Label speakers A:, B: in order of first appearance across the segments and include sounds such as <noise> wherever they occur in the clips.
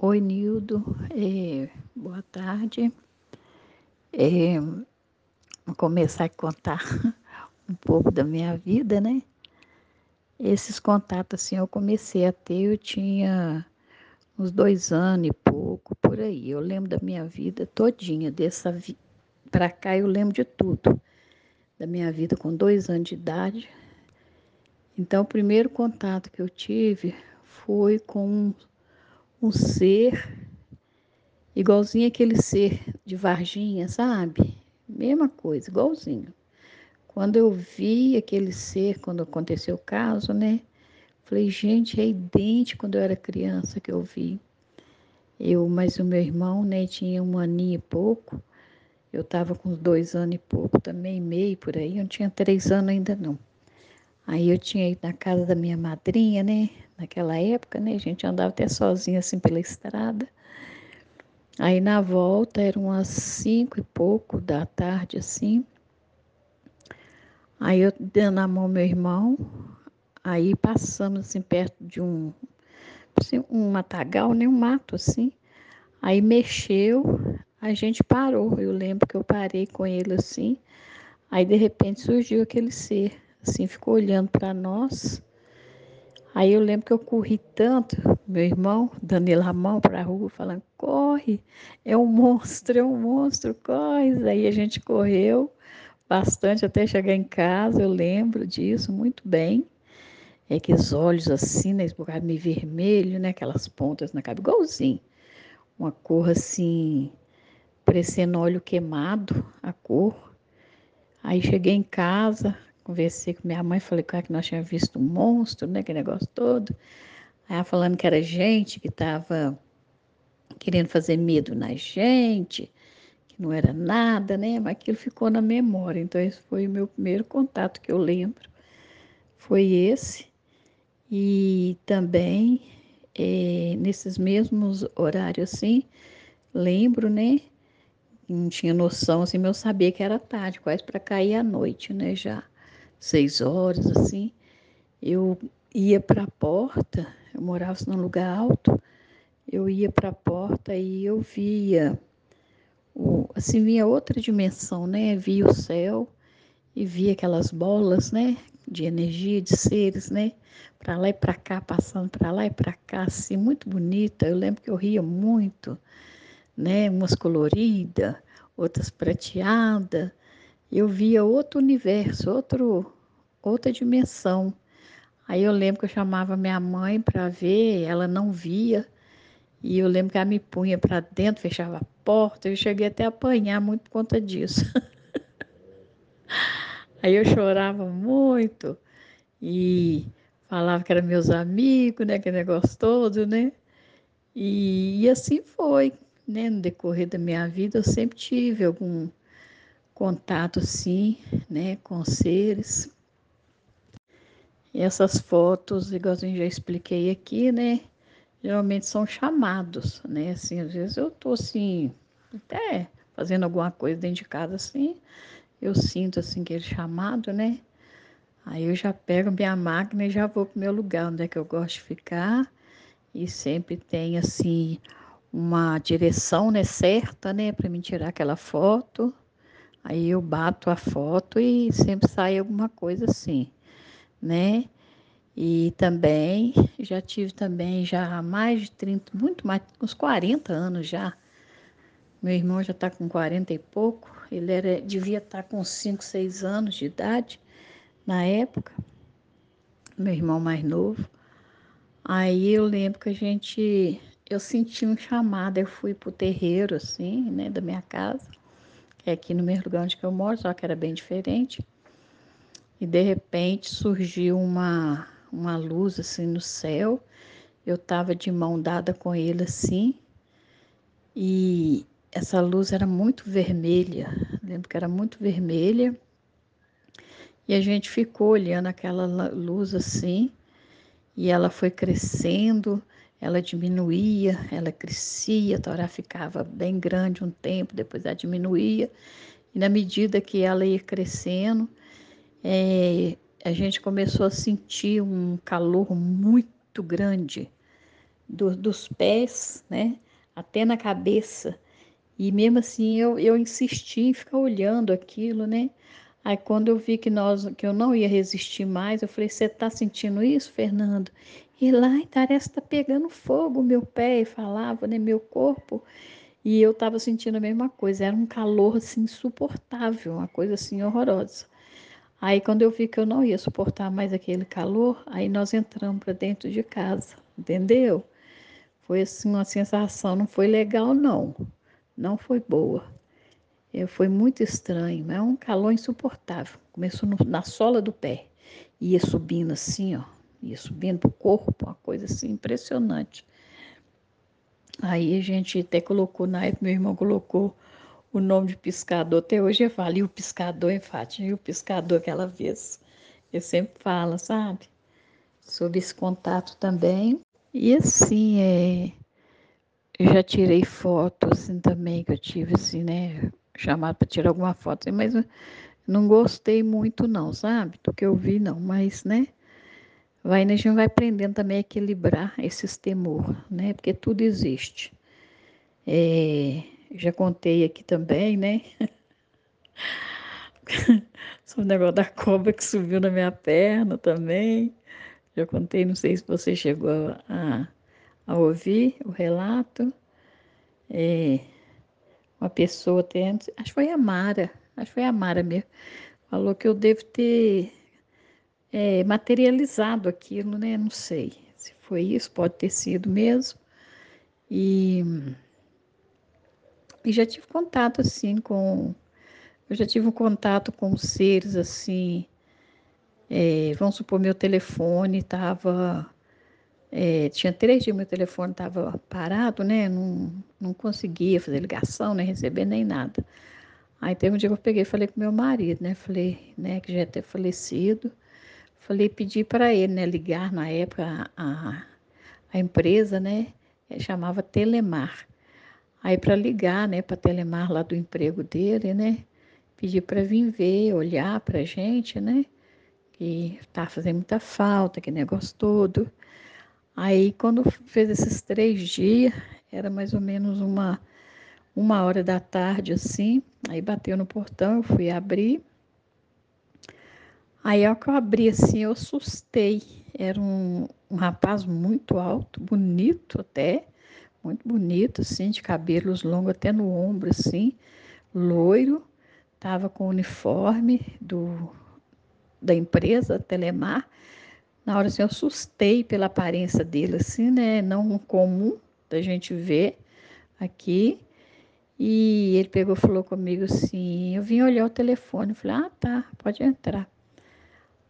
A: Oi, Nildo. É, boa tarde. É, vou começar a contar <laughs> um pouco da minha vida, né? Esses contatos, assim, eu comecei a ter, eu tinha uns dois anos e pouco, por aí. Eu lembro da minha vida todinha, dessa vi para cá eu lembro de tudo. Da minha vida com dois anos de idade. Então, o primeiro contato que eu tive foi com um ser igualzinho aquele ser de Varginha, sabe? Mesma coisa, igualzinho. Quando eu vi aquele ser, quando aconteceu o caso, né? Falei, gente, é idêntico quando eu era criança que eu vi. Eu, mas o meu irmão, né, tinha um aninho e pouco. Eu estava com dois anos e pouco também, meio por aí. Eu não tinha três anos ainda não. Aí eu tinha ido na casa da minha madrinha, né? Naquela época, né? A gente andava até sozinha assim pela estrada. Aí na volta eram umas cinco e pouco da tarde, assim. Aí eu dando na mão meu irmão, aí passamos assim perto de um, assim, um matagal, né? Um mato assim. Aí mexeu, a gente parou. Eu lembro que eu parei com ele assim. Aí de repente surgiu aquele ser assim, ficou olhando para nós. Aí eu lembro que eu corri tanto, meu irmão, dando a mão para a rua, falando: corre, é um monstro, é um monstro, corre. Aí a gente correu bastante até chegar em casa, eu lembro disso muito bem. É que os olhos assim, né, esbugalho meio vermelho, né, aquelas pontas na cabeça, igualzinho. Uma cor assim, parecendo óleo queimado, a cor. Aí cheguei em casa, Conversei com minha mãe, falei ela que nós tínhamos visto um monstro, né? Aquele negócio todo. Aí ela falando que era gente que estava querendo fazer medo na gente, que não era nada, né? Mas aquilo ficou na memória. Então, esse foi o meu primeiro contato que eu lembro. Foi esse. E também, é, nesses mesmos horários assim, lembro, né? Não tinha noção, assim, mas eu sabia que era tarde, quase para cair a noite, né? Já seis horas, assim, eu ia para a porta, eu morava num lugar alto, eu ia para a porta e eu via, o, assim, via outra dimensão, né? Via o céu e via aquelas bolas, né? De energia, de seres, né? Para lá e para cá, passando para lá e para cá, assim, muito bonita. Eu lembro que eu ria muito, né? Umas coloridas, outras prateadas eu via outro universo, outro, outra dimensão. Aí eu lembro que eu chamava minha mãe para ver, ela não via. E eu lembro que ela me punha para dentro, fechava a porta. Eu cheguei até a apanhar muito por conta disso. <laughs> Aí eu chorava muito e falava que eram meus amigos, né? Que negócio todo, né? E, e assim foi, né? No decorrer da minha vida, eu sempre tive algum contato, sim, né, com seres. E essas fotos, igualzinho já expliquei aqui, né, geralmente são chamados, né, assim, às vezes eu tô assim, até fazendo alguma coisa dentro de casa, assim, eu sinto, assim, aquele chamado, né, aí eu já pego minha máquina e já vou pro meu lugar, onde é que eu gosto de ficar, e sempre tem, assim, uma direção, né, certa, né, para me tirar aquela foto, Aí eu bato a foto e sempre sai alguma coisa assim, né? E também já tive também já mais de 30, muito mais, uns 40 anos já. Meu irmão já está com 40 e pouco, ele era, devia estar tá com 5, 6 anos de idade na época, meu irmão mais novo. Aí eu lembro que a gente, eu senti um chamado, eu fui pro terreiro assim, né, da minha casa é aqui no mesmo lugar onde eu moro, só que era bem diferente. E de repente surgiu uma, uma luz assim no céu. Eu estava de mão dada com ele assim. E essa luz era muito vermelha. Lembro que era muito vermelha. E a gente ficou olhando aquela luz assim. E ela foi crescendo ela diminuía, ela crescia, a Torá ficava bem grande um tempo, depois ela diminuía, e na medida que ela ia crescendo, é, a gente começou a sentir um calor muito grande, do, dos pés, né, até na cabeça. E mesmo assim eu, eu insisti em ficar olhando aquilo, né? Aí quando eu vi que nós que eu não ia resistir mais, eu falei: "Você está sentindo isso, Fernando?" E lá, que está pegando fogo meu pé, e falava, né, meu corpo. E eu estava sentindo a mesma coisa, era um calor assim insuportável, uma coisa assim horrorosa. Aí quando eu vi que eu não ia suportar mais aquele calor, aí nós entramos para dentro de casa, entendeu? Foi assim uma sensação, não foi legal não, não foi boa. Eu, foi muito estranho, é um calor insuportável. Começou no, na sola do pé, ia subindo assim, ó, ia subindo para o corpo, uma coisa assim impressionante. Aí a gente até colocou, na época meu irmão colocou o nome de pescador. Até hoje eu falo, e o pescador em Fátima, e o pescador aquela vez. Eu sempre falo, sabe? Sobre esse contato também. E assim, é, eu já tirei foto assim também, que eu tive assim, né? Chamado para tirar alguma foto, assim, mas não gostei muito não, sabe? Do que eu vi não, mas, né? Vai, a gente vai aprendendo também a equilibrar esses temor, né? Porque tudo existe. É, já contei aqui também, né? <laughs> Sobre o negócio da cobra que subiu na minha perna também. Já contei, não sei se você chegou a, a ouvir o relato. É, uma pessoa até antes, acho que foi a Mara, acho que foi a Mara mesmo, falou que eu devo ter é, materializado aquilo, né? Não sei se foi isso, pode ter sido mesmo. E e já tive contato assim com. Eu já tive um contato com seres assim. É, vamos supor, meu telefone estava. É, tinha três dias meu telefone estava parado, né? Não, não conseguia fazer ligação, nem receber nem nada. Aí teve um dia que eu peguei e falei com meu marido, né? Falei, né, que já ter falecido. Falei, pedi para ele, né, ligar na época a, a empresa, né? Chamava Telemar. Aí para ligar, né, para Telemar lá do emprego dele, né, pedir para vir ver, olhar para gente, né, que tá fazendo muita falta, que negócio todo. Aí quando fez esses três dias, era mais ou menos uma uma hora da tarde assim, aí bateu no portão, eu fui abrir. Aí ao que eu abri assim, eu assustei. Era um, um rapaz muito alto, bonito até, muito bonito, assim, de cabelos longos até no ombro, assim, loiro, estava com o uniforme do, da empresa Telemar. Na hora assim, eu assustei pela aparência dele, assim, né? Não comum da gente ver aqui. E ele pegou falou comigo assim: eu vim olhar o telefone. Falei: ah, tá, pode entrar.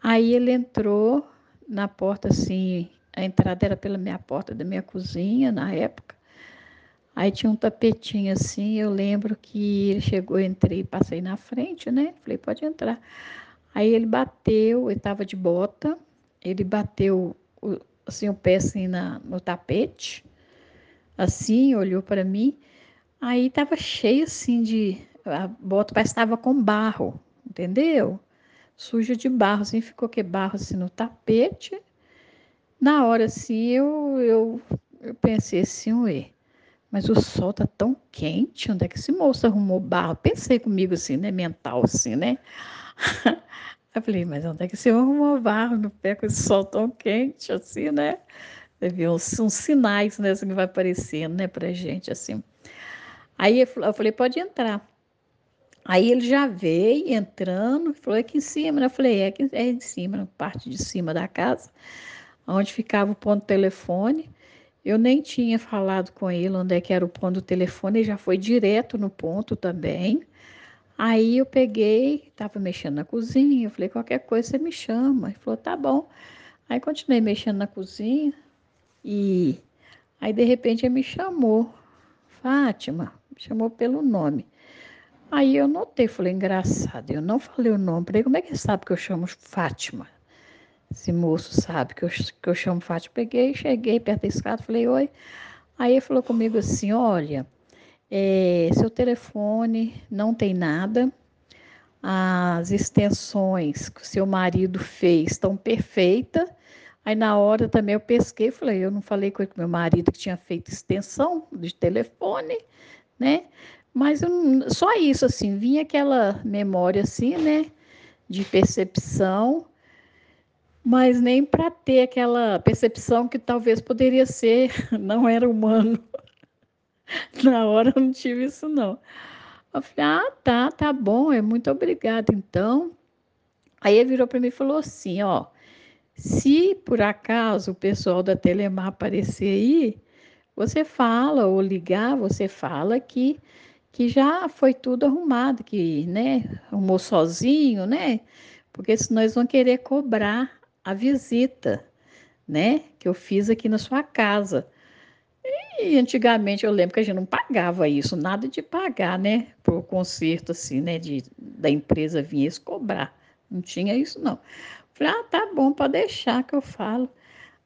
A: Aí ele entrou na porta, assim, a entrada era pela minha porta da minha cozinha na época. Aí tinha um tapetinho assim, eu lembro que ele chegou, entrei, passei na frente, né? Falei, pode entrar. Aí ele bateu, ele estava de bota, ele bateu assim, o pé assim na, no tapete, assim, olhou para mim, aí estava cheio assim de. A bota parece estava com barro, entendeu? Suja de barro, assim, ficou que barro assim no tapete. Na hora assim, eu, eu, eu pensei assim, ué mas o sol tá tão quente, onde é que esse moço arrumou barro? Pensei comigo assim, né? Mental assim, né? <laughs> Eu falei, mas onde é que você arrumou barro no pé com esse sol tão quente, assim, né? Teve uns, uns sinais, né, assim, que vai aparecendo, né, pra gente, assim. Aí eu falei, pode entrar. Aí ele já veio entrando, falou, é aqui em cima, né? Eu falei, é aqui é em cima, na parte de cima da casa, onde ficava o ponto telefone. Eu nem tinha falado com ele onde é que era o ponto do telefone, ele já foi direto no ponto também. Aí eu peguei, estava mexendo na cozinha, eu falei, qualquer coisa você me chama. Ele falou, tá bom. Aí continuei mexendo na cozinha e aí de repente ele me chamou, Fátima, me chamou pelo nome. Aí eu notei, falei, engraçado, eu não falei o nome, falei, como é que ele sabe que eu chamo Fátima? Esse moço sabe que eu, que eu chamo Fátima. Peguei, cheguei perto da escada, falei, oi. Aí ele falou comigo assim: olha, é, seu telefone não tem nada, as extensões que o seu marido fez estão perfeitas. Aí na hora também eu pesquei, falei, eu não falei com meu marido que tinha feito extensão de telefone, né? Mas eu, só isso, assim, vinha aquela memória assim, né? De percepção, mas nem para ter aquela percepção que talvez poderia ser, <laughs> não era humano. <laughs> Na hora eu não tive isso, não. Eu falei, ah, tá, tá bom, é muito obrigada, então. Aí ele virou para mim e falou assim, ó, se por acaso o pessoal da Telemar aparecer aí, você fala ou ligar, você fala que que já foi tudo arrumado, que, né, arrumou sozinho, né? Porque senão eles vão querer cobrar a visita, né, que eu fiz aqui na sua casa. E antigamente eu lembro que a gente não pagava isso, nada de pagar, né, por conserto assim, né, de, da empresa vir eles cobrar. Não tinha isso não. Falei, ah, tá bom, pode deixar que eu falo.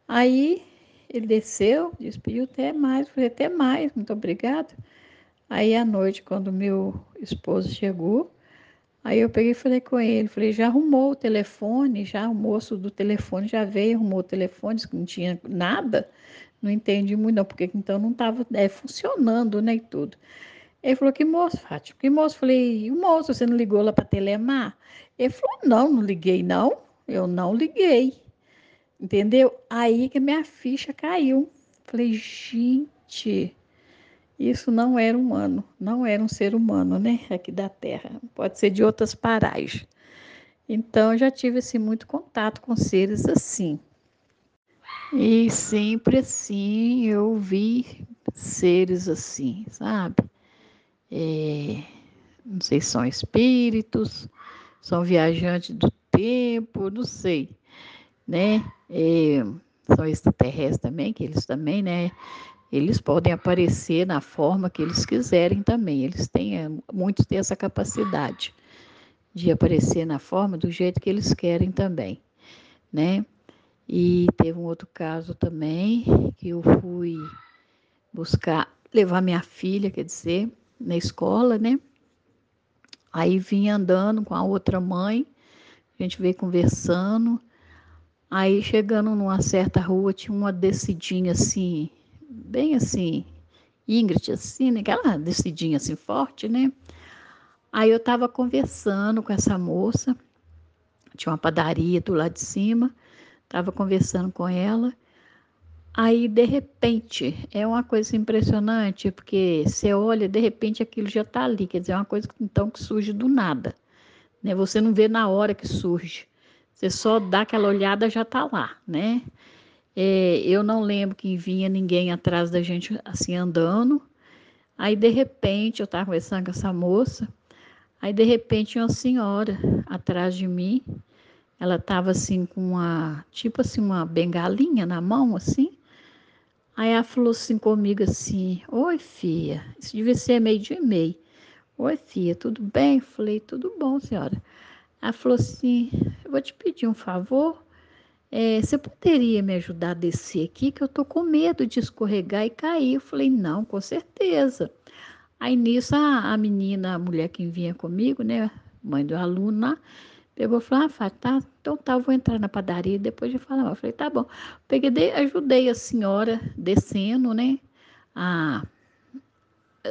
A: Aí ele desceu, despediu até mais, falei, até mais, muito obrigado. Aí à noite, quando meu esposo chegou, aí eu peguei e falei com ele, falei, já arrumou o telefone, já o moço do telefone já veio, arrumou o telefone, disse que não tinha nada, não entendi muito não, porque então não estava é, funcionando, né, e tudo. Ele falou, que moço, Fátima, que moço? Falei, o moço, você não ligou lá para Telemar? Ele falou, não, não liguei não, eu não liguei, entendeu? Aí que minha ficha caiu. Falei, gente, isso não era humano, não era um ser humano, né? Aqui da Terra. Pode ser de outras paragens. Então, já tive assim, muito contato com seres assim. E sempre assim eu vi seres assim, sabe? É, não sei se são espíritos, são viajantes do tempo, não sei, né? É, são extraterrestres também, que eles também, né? Eles podem aparecer na forma que eles quiserem também. Eles têm, eh, muitos têm essa capacidade de aparecer na forma do jeito que eles querem também, né? E teve um outro caso também que eu fui buscar levar minha filha, quer dizer, na escola, né? Aí vim andando com a outra mãe, a gente veio conversando. Aí chegando numa certa rua tinha uma descidinha assim bem assim, Ingrid, assim, né? aquela decidinha assim forte, né? Aí eu estava conversando com essa moça, tinha uma padaria do lado de cima, estava conversando com ela. Aí, de repente, é uma coisa impressionante, porque você olha, de repente aquilo já está ali, quer dizer, é uma coisa então que surge do nada. Né? Você não vê na hora que surge, você só dá aquela olhada já está lá, né? É, eu não lembro que vinha ninguém atrás da gente assim andando. Aí de repente eu estava conversando com essa moça. Aí de repente uma senhora atrás de mim. Ela estava assim com uma, tipo assim, uma bengalinha na mão, assim. Aí ela falou assim comigo assim, oi filha, isso devia ser meio de meio. Oi filha, tudo bem? Falei, tudo bom, senhora. Ela falou assim, eu vou te pedir um favor. É, você poderia me ajudar a descer aqui, que eu tô com medo de escorregar e cair. Eu falei, não, com certeza. Aí nisso a, a menina, a mulher que vinha comigo, né, mãe do aluno pegou e falou, ah, tá, então tá, eu vou entrar na padaria depois de falar. Eu falei, tá bom. Peguei, ajudei a senhora descendo, né, a,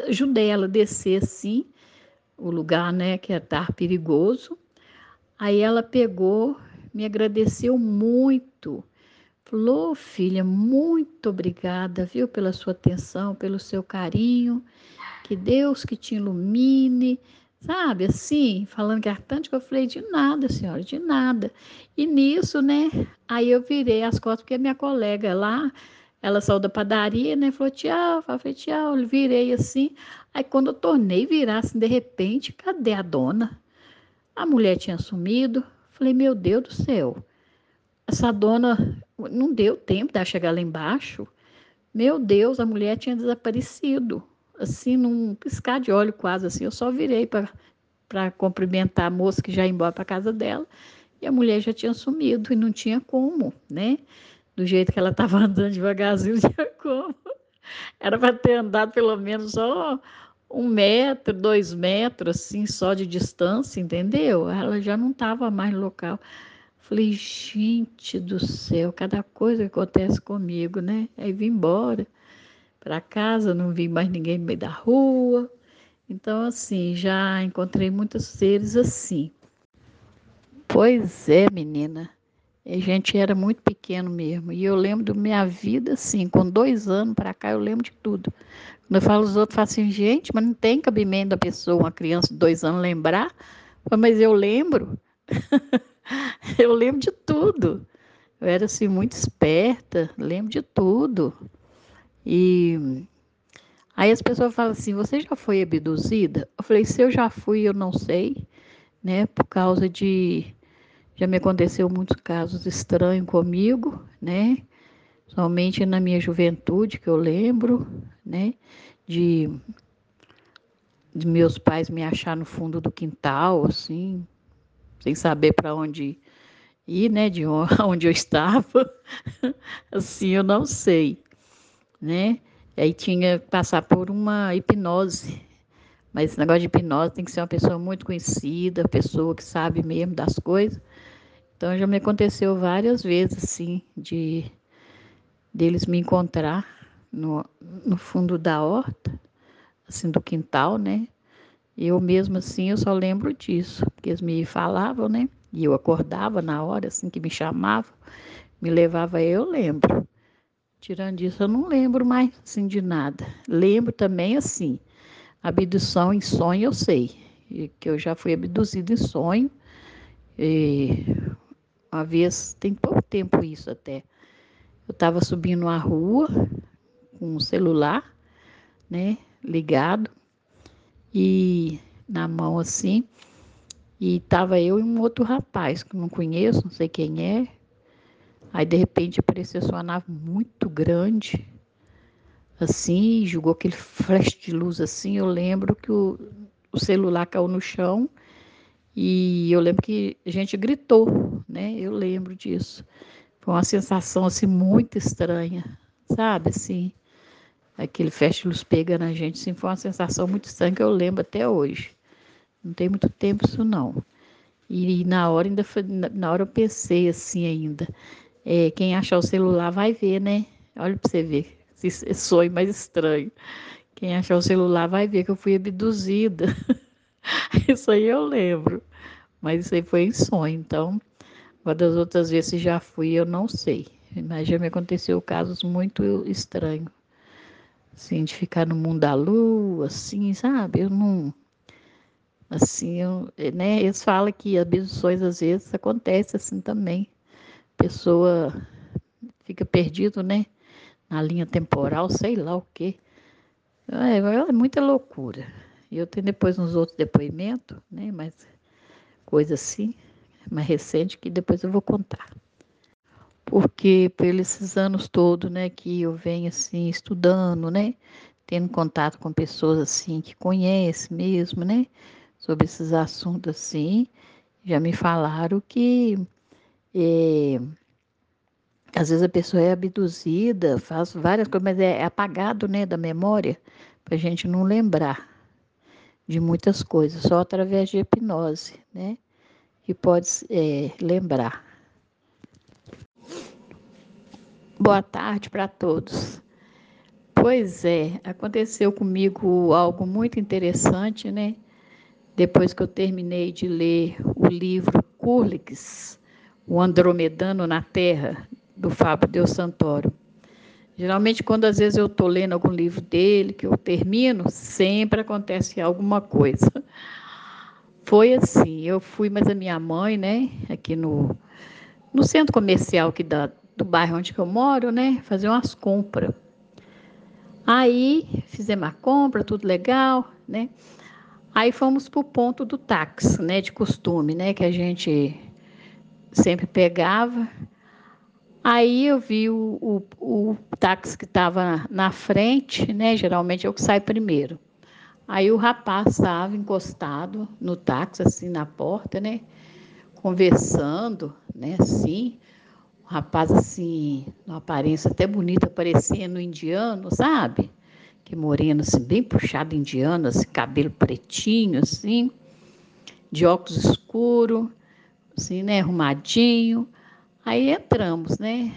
A: ajudei ela a descer assim, o lugar, né, que é perigoso. Aí ela pegou me agradeceu muito. Falou, filha, muito obrigada, viu, pela sua atenção, pelo seu carinho. Que Deus que te ilumine, sabe, assim, falando que eu falei, de nada, senhora, de nada. E nisso, né, aí eu virei as costas, porque minha colega lá, ela saiu da padaria, né, falou tchau, falei tchau, eu virei assim. Aí quando eu tornei virar, assim, de repente, cadê a dona? A mulher tinha sumido, Falei, meu Deus do céu, essa dona não deu tempo de chegar lá embaixo. Meu Deus, a mulher tinha desaparecido. Assim, num piscar de olho quase assim. Eu só virei para cumprimentar a moça que já ia embora para casa dela. E a mulher já tinha sumido e não tinha como, né? Do jeito que ela estava <laughs> andando devagarzinho, não tinha como. Era para ter andado pelo menos só um metro, dois metros, assim, só de distância, entendeu? Ela já não estava mais local. Falei, gente do céu, cada coisa que acontece comigo, né? Aí vim embora para casa, não vi mais ninguém no meio da rua. Então, assim, já encontrei muitos seres assim. Pois é, menina. A gente era muito pequeno mesmo. E eu lembro da minha vida, assim, com dois anos para cá, eu lembro de tudo. Quando eu falo os outros, falam assim, gente, mas não tem cabimento da pessoa, uma criança de dois anos, lembrar. Mas eu lembro. <laughs> eu lembro de tudo. Eu era assim muito esperta, lembro de tudo. E aí as pessoas falam assim: "Você já foi abduzida?" Eu falei: "Se eu já fui, eu não sei", né? Por causa de já me aconteceu muitos casos estranhos comigo, né? Somente na minha juventude que eu lembro, né? De de meus pais me achar no fundo do quintal, assim, sem saber para onde ir, né, de <laughs> onde eu estava, <laughs> assim, eu não sei, né? Aí tinha que passar por uma hipnose, mas esse negócio de hipnose tem que ser uma pessoa muito conhecida, pessoa que sabe mesmo das coisas. Então já me aconteceu várias vezes, assim, de deles me encontrar no, no fundo da horta, assim, do quintal, né? Eu mesmo assim, eu só lembro disso, porque eles me falavam, né? E eu acordava na hora, assim, que me chamavam, me levava, eu lembro. Tirando isso, eu não lembro mais, assim, de nada. Lembro também, assim, abdução em sonho, eu sei, que eu já fui abduzida em sonho. E uma vez, tem pouco tempo isso até, eu estava subindo uma rua com um celular, né, ligado, e na mão assim, e tava eu e um outro rapaz que não conheço, não sei quem é. Aí de repente apareceu uma nave muito grande, assim, jogou aquele flash de luz assim. Eu lembro que o, o celular caiu no chão e eu lembro que a gente gritou, né? Eu lembro disso. Foi uma sensação assim muito estranha, sabe? Assim, aquele luz pega na gente, assim, foi uma sensação muito estranha que eu lembro até hoje. Não tem muito tempo isso não. E, na hora ainda foi, na hora eu pensei assim ainda. É, quem achar o celular vai ver, né? Olha para você ver. Esse sonho mais estranho. Quem achar o celular vai ver que eu fui abduzida. <laughs> isso aí eu lembro. Mas isso aí foi em sonho. Então, uma das outras vezes já fui, eu não sei. Mas já me aconteceu casos muito estranhos. Assim, de ficar no mundo da lua, assim, sabe? Eu não Assim, eu, né, eles falam que abduções às vezes acontece assim também. Pessoa fica perdido, né? Na linha temporal, sei lá o quê. É, é muita loucura. E eu tenho depois uns outros depoimentos, né? Mas coisa assim, mais recente, que depois eu vou contar. Porque por esses anos todos, né, que eu venho assim estudando, né? Tendo contato com pessoas assim que conhecem mesmo, né? sobre esses assuntos assim. Já me falaram que é, às vezes a pessoa é abduzida, faz várias coisas, mas é apagado né, da memória para a gente não lembrar de muitas coisas, só através de hipnose, né? Que pode é, lembrar. Boa tarde para todos. Pois é, aconteceu comigo algo muito interessante, né? depois que eu terminei de ler o livro Curlix, O Andromedano na Terra, do Fábio Deus Santoro. Geralmente, quando às vezes eu estou lendo algum livro dele, que eu termino, sempre acontece alguma coisa. Foi assim, eu fui, mas a minha mãe, né, aqui no, no centro comercial aqui da, do bairro onde eu moro, né, fazer umas compras. Aí fizemos a compra, tudo legal, né? Aí fomos para o ponto do táxi, né, de costume, né, que a gente sempre pegava. Aí eu vi o, o, o táxi que estava na frente, né, geralmente é o que sai primeiro. Aí o rapaz estava encostado no táxi, assim, na porta, né, conversando, né, assim. O rapaz, assim, uma aparência até bonita, parecendo indiano, sabe? que moreno, assim, bem puxado indiano, assim, cabelo pretinho, assim, de óculos escuros, assim, né, arrumadinho. Aí entramos, né?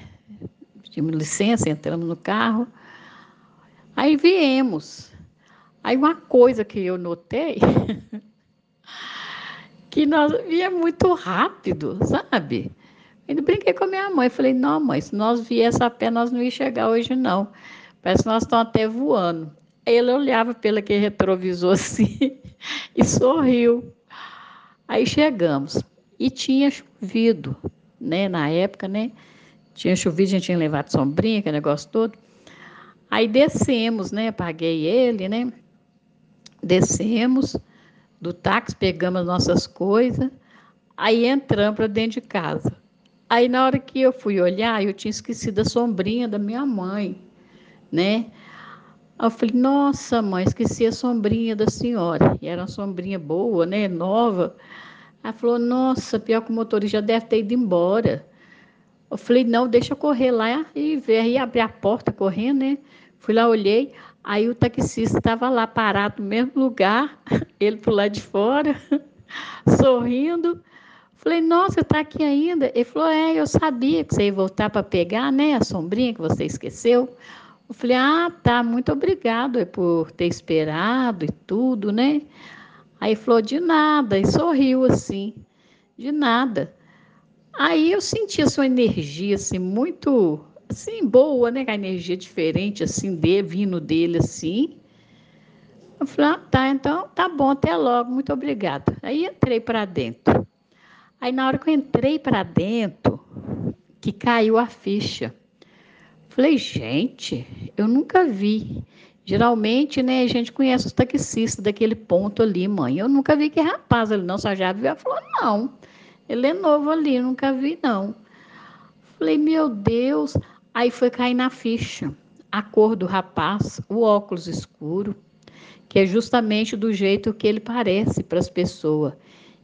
A: Pedimos licença, entramos no carro. Aí viemos. Aí uma coisa que eu notei <laughs> que nós via muito rápido, sabe? Eu brinquei com a minha mãe, falei, não, mãe, se nós viesse a pé, nós não ia chegar hoje, não. Parece que nós estamos até voando. Aí ele olhava pelo que retrovisor <laughs> assim e sorriu. Aí chegamos. E tinha chovido, né? Na época, né? Tinha chovido, a gente tinha levado sombrinha, aquele negócio todo. Aí descemos, né? Paguei ele, né? Descemos do táxi, pegamos as nossas coisas, aí entramos para dentro de casa. Aí na hora que eu fui olhar, eu tinha esquecido a sombrinha da minha mãe, né? Aí eu falei, nossa, mãe, esqueci a sombrinha da senhora. E era uma sombrinha boa, né? Nova. Ela falou, nossa, pior que o motorista já deve ter ido embora. Eu falei, não, deixa eu correr lá e ver. Aí abri a porta correndo, né? Fui lá, olhei. Aí o taxista estava lá parado no mesmo lugar, <laughs> ele por lá de fora, <laughs> sorrindo. Falei, nossa, está aqui ainda? Ele falou, é, eu sabia que você ia voltar para pegar, né, a sombrinha que você esqueceu. Eu falei, ah, tá, muito obrigado por ter esperado e tudo, né? Aí falou, de nada, e sorriu assim, de nada. Aí eu senti a sua energia, assim, muito, assim, boa, né? A energia diferente, assim, de, vindo dele, assim. Eu falei, ah, tá, então tá bom, até logo, muito obrigada. Aí entrei para dentro. Aí na hora que eu entrei para dentro, que caiu a ficha. Falei, gente, eu nunca vi. Geralmente, né, a gente conhece os taxistas daquele ponto ali, mãe. Eu nunca vi que rapaz ali, não, só já viu. Ela falou, não, ele é novo ali, nunca vi, não. Falei, meu Deus. Aí foi cair na ficha. A cor do rapaz, o óculos escuro, que é justamente do jeito que ele parece para as pessoas.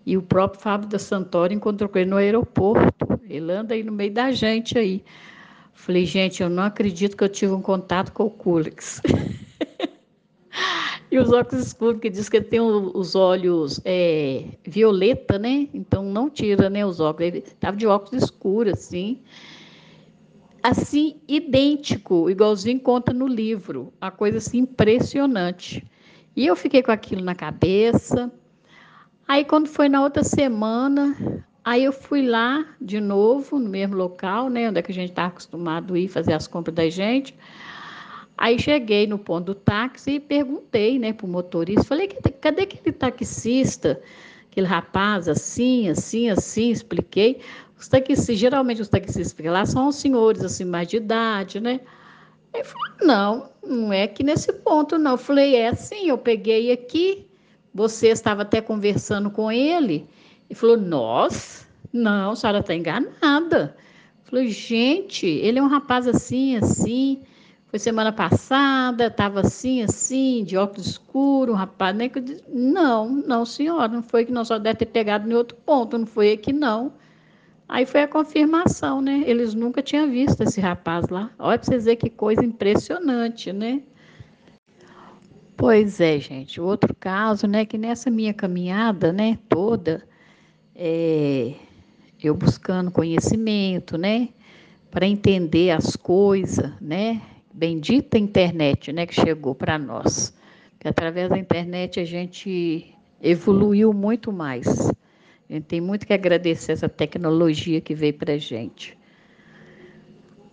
A: E o próprio Fábio da Santori encontrou com ele no aeroporto. Ele anda aí no meio da gente aí. Falei, gente, eu não acredito que eu tive um contato com o Culix. <laughs> e os óculos escuros, que diz que ele tem os olhos é, violeta, né? Então não tira né, os óculos. Ele estava de óculos escuros, assim. Assim, idêntico, igualzinho conta no livro. A coisa assim impressionante. E eu fiquei com aquilo na cabeça. Aí, quando foi na outra semana, Aí eu fui lá de novo, no mesmo local, né, onde é que a gente está acostumado a ir fazer as compras da gente. Aí cheguei no ponto do táxi e perguntei né, para o motorista, falei, cadê aquele taxista, aquele rapaz assim, assim, assim, expliquei. Os taxistas, geralmente os taxistas que lá são os senhores assim, mais de idade, né? Ele falou, não, não é aqui nesse ponto, não. Eu falei, é assim, eu peguei aqui, você estava até conversando com ele, e falou: Nossa, não, a senhora está enganada. Falei, gente, ele é um rapaz assim, assim. Foi semana passada, estava assim, assim, de óculos escuros, um rapaz. Nem que disse, não, não, senhora, não foi que nós só deve ter pegado em outro ponto, não foi aqui, não. Aí foi a confirmação, né? Eles nunca tinham visto esse rapaz lá. Olha para vocês verem que coisa impressionante, né? Pois é, gente. Outro caso, né? Que nessa minha caminhada, né, toda, é, eu buscando conhecimento, né, para entender as coisas, né, bendita internet, né, que chegou para nós, que através da internet a gente evoluiu muito mais. A gente tem muito que agradecer essa tecnologia que veio para a gente.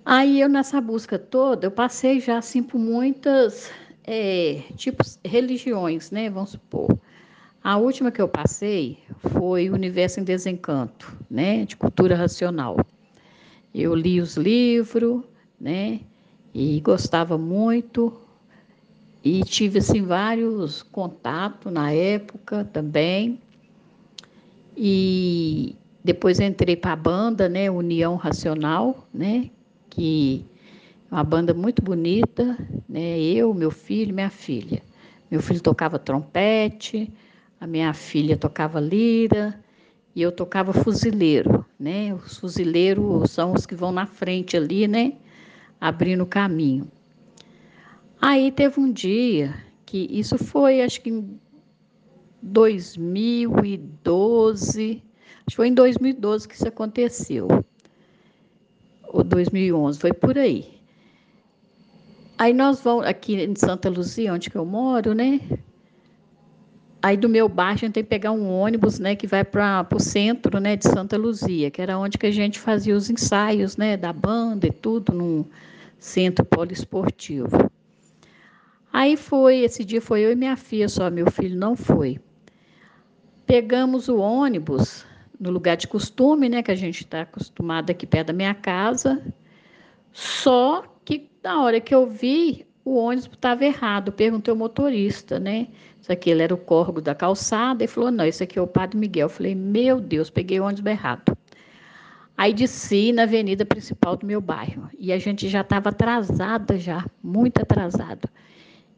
A: Aí eu nessa busca toda, eu passei já assim por muitas é, tipos religiões, né? Vamos supor. A última que eu passei foi Universo em Desencanto, né, de cultura racional. Eu li os livros, né, e gostava muito e tive assim vários contatos na época também. E depois entrei para a banda, né, União Racional, né, que é uma banda muito bonita, né, eu, meu filho, minha filha. Meu filho tocava trompete, a minha filha tocava lira e eu tocava fuzileiro, né? Os fuzileiros são os que vão na frente ali, né? Abrindo o caminho. Aí teve um dia que isso foi, acho que em 2012, Acho que foi em 2012 que isso aconteceu. Ou 2011, foi por aí. Aí nós vamos aqui em Santa Luzia, onde que eu moro, né? Aí do meu bairro a gente tem que pegar um ônibus, né, que vai para o centro, né, de Santa Luzia, que era onde que a gente fazia os ensaios, né, da banda e tudo no centro poliesportivo. Aí foi, esse dia foi eu e minha filha só, meu filho não foi. Pegamos o ônibus no lugar de costume, né, que a gente está acostumado aqui perto da minha casa. Só que na hora que eu vi, o ônibus estava errado. Perguntei ao motorista, né? Isso aqui ele era o corgo da calçada. Ele falou: não, esse aqui é o Padre Miguel. Eu falei: meu Deus, peguei o ônibus errado. Aí desci na avenida principal do meu bairro. E a gente já estava atrasada, já, muito atrasado.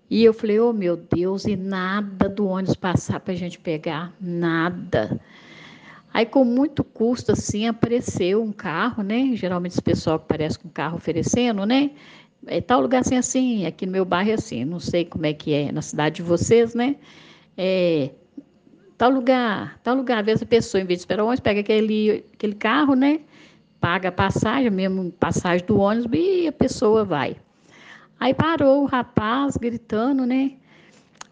A: E eu falei: oh meu Deus, e nada do ônibus passar para a gente pegar, nada. Aí, com muito custo, assim, apareceu um carro, né? Geralmente esse pessoal que aparece com carro oferecendo, né? É tal lugar assim, assim, aqui no meu bairro é assim, não sei como é que é na cidade de vocês, né? É, tal lugar, tal lugar, às vezes a pessoa, em vez de esperar o ônibus, pega aquele, aquele carro, né? Paga a passagem, mesmo passagem do ônibus, e a pessoa vai. Aí parou o rapaz gritando, né?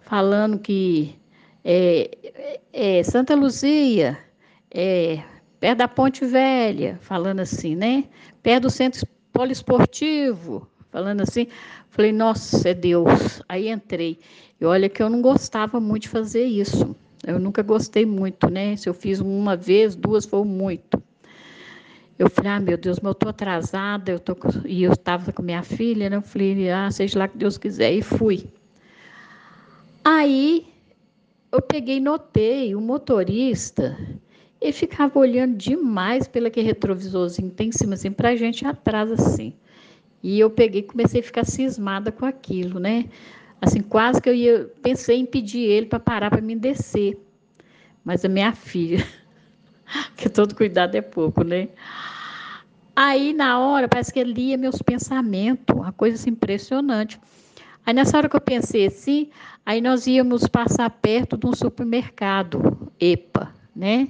A: Falando que é, é, é Santa Luzia, é, perto da Ponte Velha, falando assim, né? Perto do centro poliesportivo, falando assim. Falei, nossa, é Deus. Aí entrei. E olha que eu não gostava muito de fazer isso. Eu nunca gostei muito, né? Se eu fiz uma vez, duas foi muito. Eu falei, ah, meu Deus, mas eu estou atrasada, eu tô... e eu estava com minha filha, né? Eu falei, ah, seja lá que Deus quiser, e fui. Aí eu peguei e notei o motorista, ele ficava olhando demais pelo que retrovisorzinho tem em cima, assim, para a gente atrás, assim. E eu peguei e comecei a ficar cismada com aquilo, né? Assim, quase que eu ia, pensei em pedir ele para parar para me descer. Mas a minha filha, <laughs> que todo cuidado é pouco, né? Aí, na hora, parece que ele lia meus pensamentos, uma coisa assim, impressionante. Aí, nessa hora que eu pensei assim, aí nós íamos passar perto de um supermercado, EPA, né?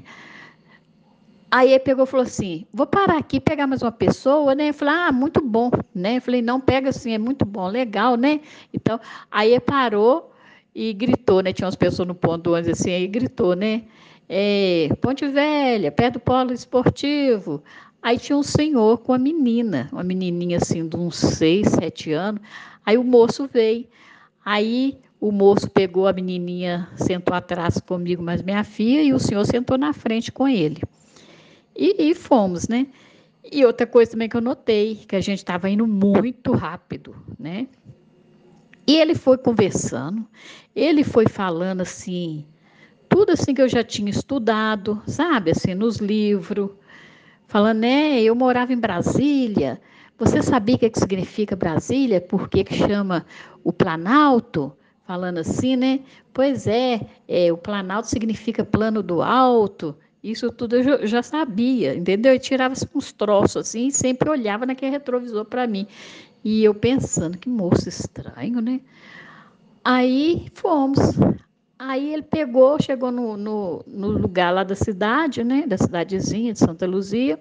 A: Aí ele pegou e falou assim: vou parar aqui, pegar mais uma pessoa, né? Eu falei, ah, muito bom, né? Eu falei, não, pega assim, é muito bom, legal, né? Então, aí ele parou e gritou, né? Tinha umas pessoas no ponto do ônibus assim, aí gritou, né? É, Ponte Velha, perto do polo esportivo. Aí tinha um senhor com a menina, uma menininha assim, de uns seis, sete anos. Aí o moço veio. Aí o moço pegou a menininha, sentou atrás comigo, mas minha filha, e o senhor sentou na frente com ele. E, e fomos, né? E outra coisa também que eu notei, que a gente estava indo muito rápido, né? E ele foi conversando, ele foi falando assim, tudo assim que eu já tinha estudado, sabe, assim, nos livros, falando, né, eu morava em Brasília, você sabia o que, é que significa Brasília? Por que, que chama o Planalto? Falando assim, né? Pois é, é, o Planalto significa plano do alto, isso tudo eu já sabia, entendeu? Eu tirava uns troços assim e sempre olhava naquele retrovisor para mim. E eu pensando, que moço estranho, né? Aí fomos. Aí ele pegou, chegou no, no, no, lugar lá da cidade, né? Da cidadezinha de Santa Luzia,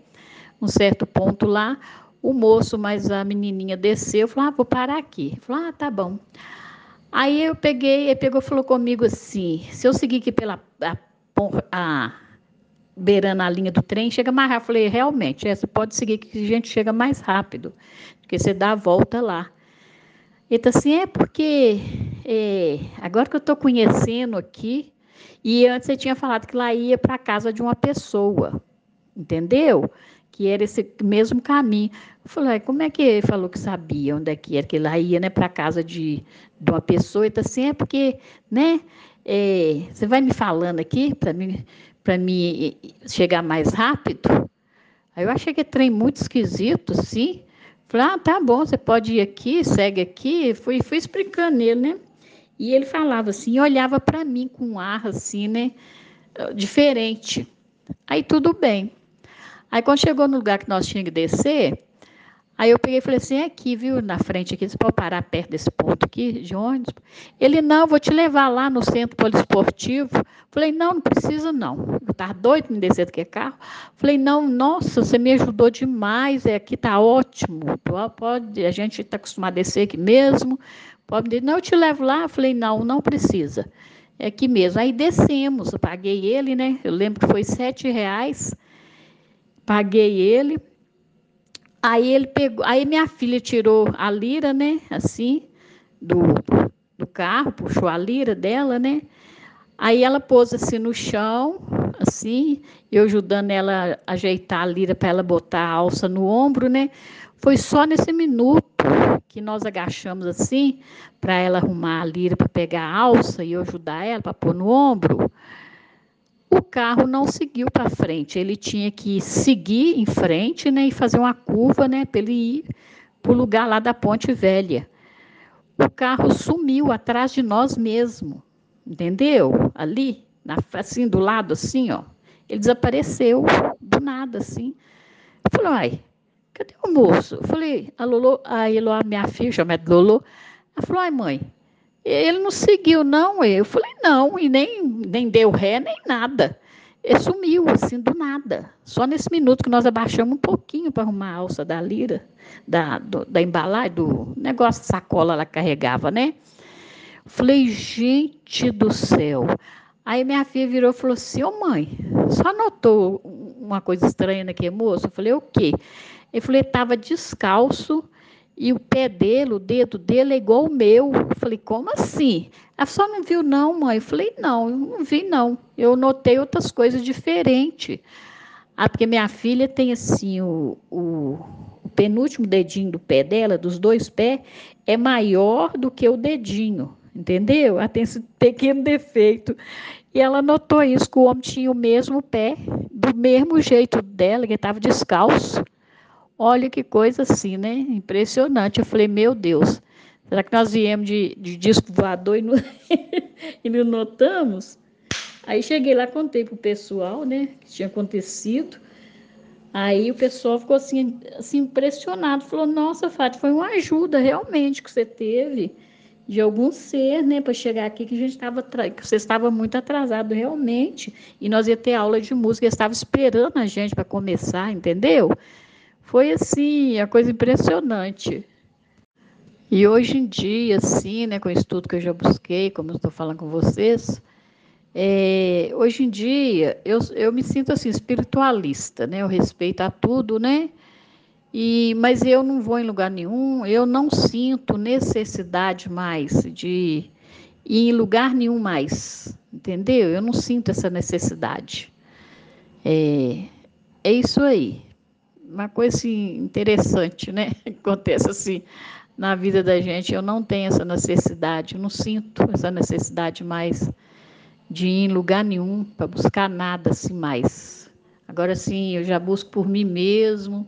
A: um certo ponto lá. O moço, mas a menininha desceu, falou: ah, vou parar aqui. Falou: ah, tá bom. Aí eu peguei, ele pegou falou comigo assim: se eu seguir aqui pela a, a beirando a linha do trem, chega mais rápido. Eu falei, realmente, é, você pode seguir que a gente chega mais rápido, porque você dá a volta lá. Ele tá assim, é porque é, agora que eu estou conhecendo aqui, e antes você tinha falado que lá ia para a casa de uma pessoa, entendeu? Que era esse mesmo caminho. Eu falei, como é que ele falou que sabia onde é que era, que lá ia né, para a casa de, de uma pessoa? E tá assim, é porque, né? É, você vai me falando aqui para mim para mim chegar mais rápido. Aí eu achei que trem muito esquisito, sim. Falei, ah, tá bom, você pode ir aqui, segue aqui. Fui, fui explicando ele, né? E ele falava assim, olhava para mim com um ar assim, né? Diferente. Aí tudo bem. Aí quando chegou no lugar que nós tínhamos que descer, Aí eu peguei e falei assim, é aqui, viu, na frente aqui, você pode parar perto desse ponto aqui de ônibus? Ele, não, vou te levar lá no centro poliesportivo. Falei, não, não precisa não. Eu estava doido me descer daquele carro. Falei, não, nossa, você me ajudou demais, é, aqui está ótimo, pode, a gente está acostumado a descer aqui mesmo, pode não, eu te levo lá. Falei, não, não precisa, é aqui mesmo. Aí descemos, eu paguei ele, né? Eu lembro que foi sete reais, paguei ele. Aí ele pegou, aí minha filha tirou a lira, né? Assim, do, do carro, puxou a lira dela, né? Aí ela pôs assim no chão, assim, eu ajudando ela a ajeitar a lira para ela botar a alça no ombro, né? Foi só nesse minuto que nós agachamos assim, para ela arrumar a lira para pegar a alça e eu ajudar ela para pôr no ombro. O carro não seguiu para frente, ele tinha que seguir em frente, né, e fazer uma curva, né, para ele ir para o lugar lá da Ponte Velha. O carro sumiu atrás de nós mesmo entendeu? Ali, na, assim, do lado, assim, ó. Ele desapareceu do nada, assim. Eu falei, ai, cadê o moço? Eu falei, a Lolo, a Eloá, minha filha, chamada Lolo, ela falou, ai, mãe, ele não seguiu, não. Eu falei, não, e nem, nem deu ré, nem nada. Ele sumiu, assim, do nada. Só nesse minuto que nós abaixamos um pouquinho para arrumar a alça da lira, da, do, da embalagem, do negócio de sacola ela carregava, né? Falei, gente do céu. Aí minha filha virou e falou assim: Ô mãe, só notou uma coisa estranha naquele moço? Eu falei: O quê? Ele falou: Ele estava descalço e o pé dele, o dedo dele é igual o meu. Eu falei: Como assim? Ela só não viu, não, mãe? Eu falei: Não, eu não vi, não. Eu notei outras coisas diferentes. Ah, porque minha filha tem assim o, o, o penúltimo dedinho do pé dela, dos dois pés, é maior do que o dedinho entendeu? Ela tem esse pequeno defeito. E ela notou isso, que o homem tinha o mesmo pé, do mesmo jeito dela, que estava descalço. Olha que coisa assim, né? Impressionante. Eu falei, meu Deus, será que nós viemos de, de disco voador e não, <laughs> e não notamos? Aí cheguei lá, contei para o pessoal, né, que tinha acontecido. Aí o pessoal ficou assim, assim impressionado, falou: Nossa, Fátima, foi uma ajuda realmente que você teve de algum ser, né, para chegar aqui que a gente estava que você estava muito atrasado realmente e nós ia ter aula de música, estava esperando a gente para começar, entendeu? Foi assim, a coisa impressionante. E hoje em dia, assim, né, com o estudo que eu já busquei, como estou falando com vocês, é, hoje em dia eu, eu me sinto assim espiritualista, né? Eu respeito a tudo, né? E, mas eu não vou em lugar nenhum, eu não sinto necessidade mais de ir em lugar nenhum mais, entendeu? Eu não sinto essa necessidade. É, é isso aí. Uma coisa assim, interessante, né? <laughs> Acontece assim na vida da gente. Eu não tenho essa necessidade, eu não sinto essa necessidade mais de ir em lugar nenhum para buscar nada assim mais. Agora sim, eu já busco por mim mesmo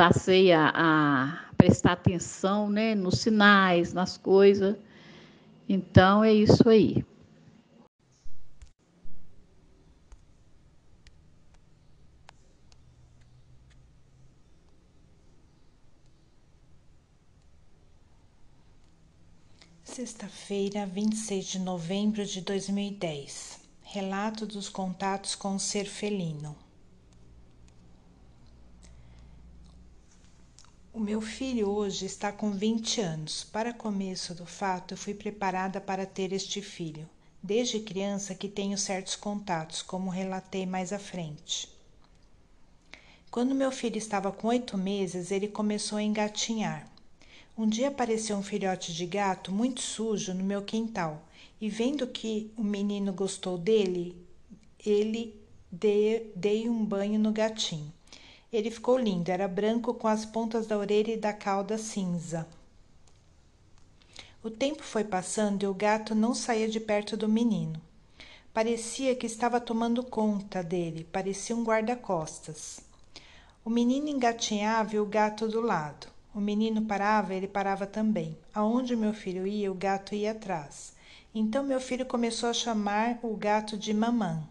A: passei a, a prestar atenção né, nos sinais, nas coisas. Então é isso aí.
B: Sexta-feira, 26 de novembro de 2010. Relato dos contatos com o ser felino. O meu filho hoje está com 20 anos. Para começo do fato, eu fui preparada para ter este filho. Desde criança que tenho certos contatos, como relatei mais à frente. Quando meu filho estava com oito meses, ele começou a engatinhar. Um dia apareceu um filhote de gato muito sujo no meu quintal e, vendo que o menino gostou dele, ele dei, dei um banho no gatinho. Ele ficou lindo, era branco com as pontas da orelha e da cauda cinza. O tempo foi passando e o gato não saía de perto do menino. Parecia que estava tomando conta dele, parecia um guarda-costas. O menino engatinhava e o gato do lado. O menino parava, ele parava também. Aonde meu filho ia, o gato ia atrás. Então meu filho começou a chamar o gato de mamã.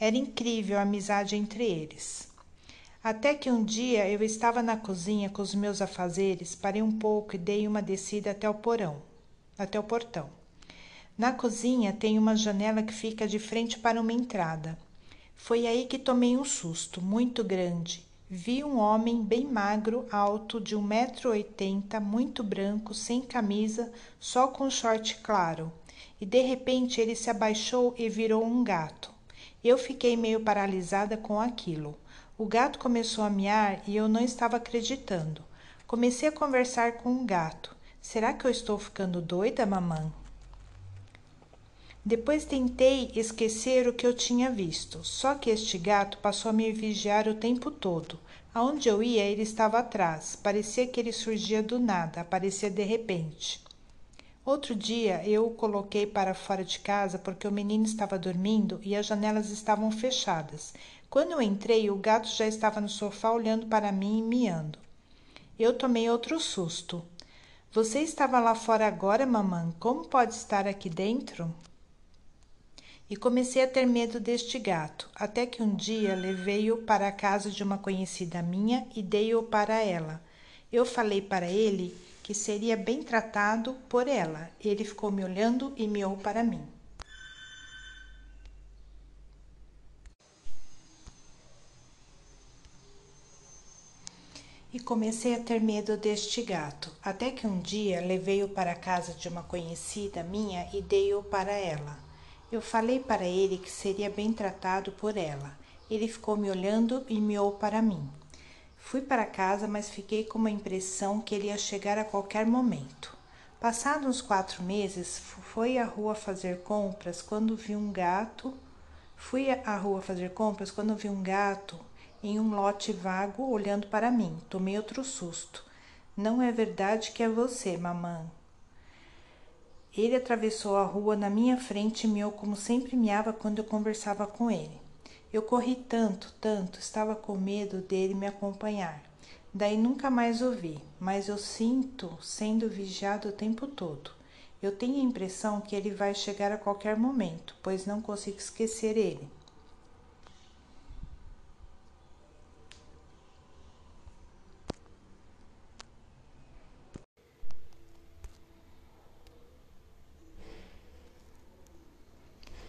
B: Era incrível a amizade entre eles. Até que um dia eu estava na cozinha com os meus afazeres, parei um pouco e dei uma descida até o porão, até o portão. Na cozinha tem uma janela que fica de frente para uma entrada. Foi aí que tomei um susto muito grande. Vi um homem bem magro, alto, de 1,80m, muito branco, sem camisa, só com short claro. E de repente ele se abaixou e virou um gato. Eu fiquei meio paralisada com aquilo. O gato começou a miar e eu não estava acreditando. Comecei a conversar com o gato. Será que eu estou ficando doida, mamãe? Depois tentei esquecer o que eu tinha visto, só que este gato passou a me vigiar o tempo todo. Aonde eu ia, ele estava atrás. Parecia que ele surgia do nada, aparecia de repente. Outro dia eu o coloquei para fora de casa porque o menino estava dormindo e as janelas estavam fechadas. Quando eu entrei, o gato já estava no sofá olhando para mim e miando. Eu tomei outro susto. Você estava lá fora agora, mamãe? Como pode estar aqui dentro? E comecei a ter medo deste gato, até que um dia levei-o para a casa de uma conhecida minha e dei-o para ela. Eu falei para ele que seria bem tratado por ela. Ele ficou me olhando e miou para mim. E comecei a ter medo deste gato, até que um dia levei-o para a casa de uma conhecida minha e dei-o para ela. Eu falei para ele que seria bem tratado por ela. Ele ficou me olhando e miou para mim. Fui para casa, mas fiquei com uma impressão que ele ia chegar a qualquer momento. Passados uns quatro meses, fui à rua fazer compras quando vi um gato. Fui à rua fazer compras quando vi um gato em um lote vago olhando para mim. Tomei outro susto. Não é verdade que é você, mamãe? Ele atravessou a rua na minha frente e miou como sempre miava quando eu conversava com ele. Eu corri tanto, tanto, estava com medo dele me acompanhar. Daí nunca mais o vi, mas eu sinto sendo vigiado o tempo todo. Eu tenho a impressão que ele vai chegar a qualquer momento, pois não consigo esquecer ele.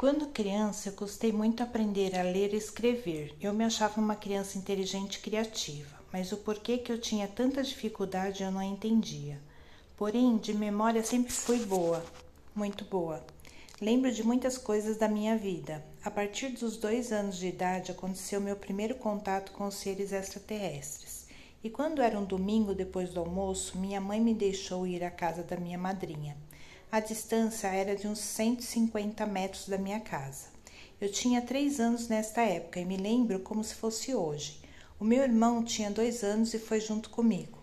B: Quando criança, eu gostei muito aprender a ler e escrever. Eu me achava uma criança inteligente e criativa, mas o porquê que eu tinha tanta dificuldade eu não entendia. Porém, de memória sempre fui boa, muito boa. Lembro de muitas coisas da minha vida. A partir dos dois anos de idade aconteceu meu primeiro contato com os seres extraterrestres. E quando era um domingo depois do almoço, minha mãe me deixou ir à casa da minha madrinha. A distância era de uns 150 metros da minha casa. Eu tinha três anos nesta época e me lembro como se fosse hoje. O meu irmão tinha dois anos e foi junto comigo.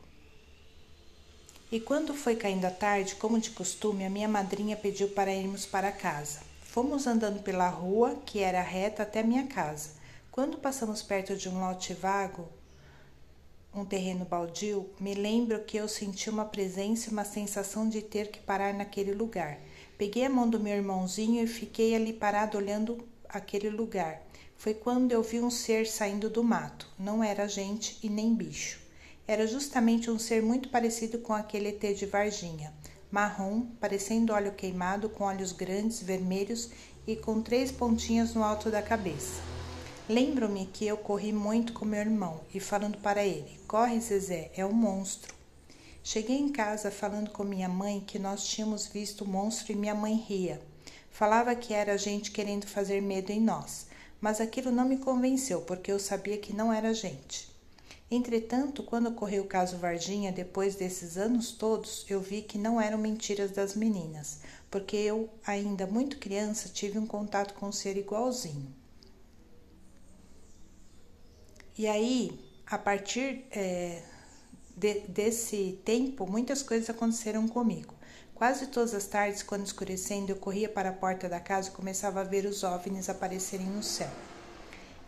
B: E quando foi caindo a tarde, como de costume, a minha madrinha pediu para irmos para casa. Fomos andando pela rua, que era reta, até minha casa. Quando passamos perto de um lote vago, um terreno baldio, me lembro que eu senti uma presença e uma sensação de ter que parar naquele lugar. Peguei a mão do meu irmãozinho e fiquei ali parado olhando aquele lugar. Foi quando eu vi um ser saindo do mato. Não era gente e nem bicho. Era justamente um ser muito parecido com aquele ET de Varginha, marrom, parecendo óleo queimado, com olhos grandes, vermelhos e com três pontinhas no alto da cabeça. Lembro-me que eu corri muito com meu irmão e falando para ele: Corre, Zezé, é um monstro. Cheguei em casa falando com minha mãe que nós tínhamos visto o monstro e minha mãe ria. Falava que era gente querendo fazer medo em nós, mas aquilo não me convenceu porque eu sabia que não era gente. Entretanto, quando ocorreu o caso Varginha, depois desses anos todos, eu vi que não eram mentiras das meninas, porque eu, ainda muito criança, tive um contato com um ser igualzinho. E aí, a partir é, de, desse tempo, muitas coisas aconteceram comigo. Quase todas as tardes, quando escurecendo, eu corria para a porta da casa e começava a ver os OVNIs aparecerem no céu.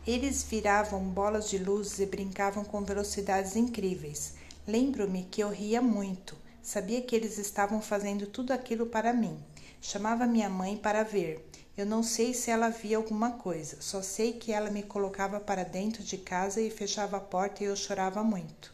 B: Eles viravam bolas de luz e brincavam com velocidades incríveis. Lembro-me que eu ria muito. Sabia que eles estavam fazendo tudo aquilo para mim. Chamava minha mãe para ver. Eu não sei se ela via alguma coisa, só sei que ela me colocava para dentro de casa e fechava a porta e eu chorava muito.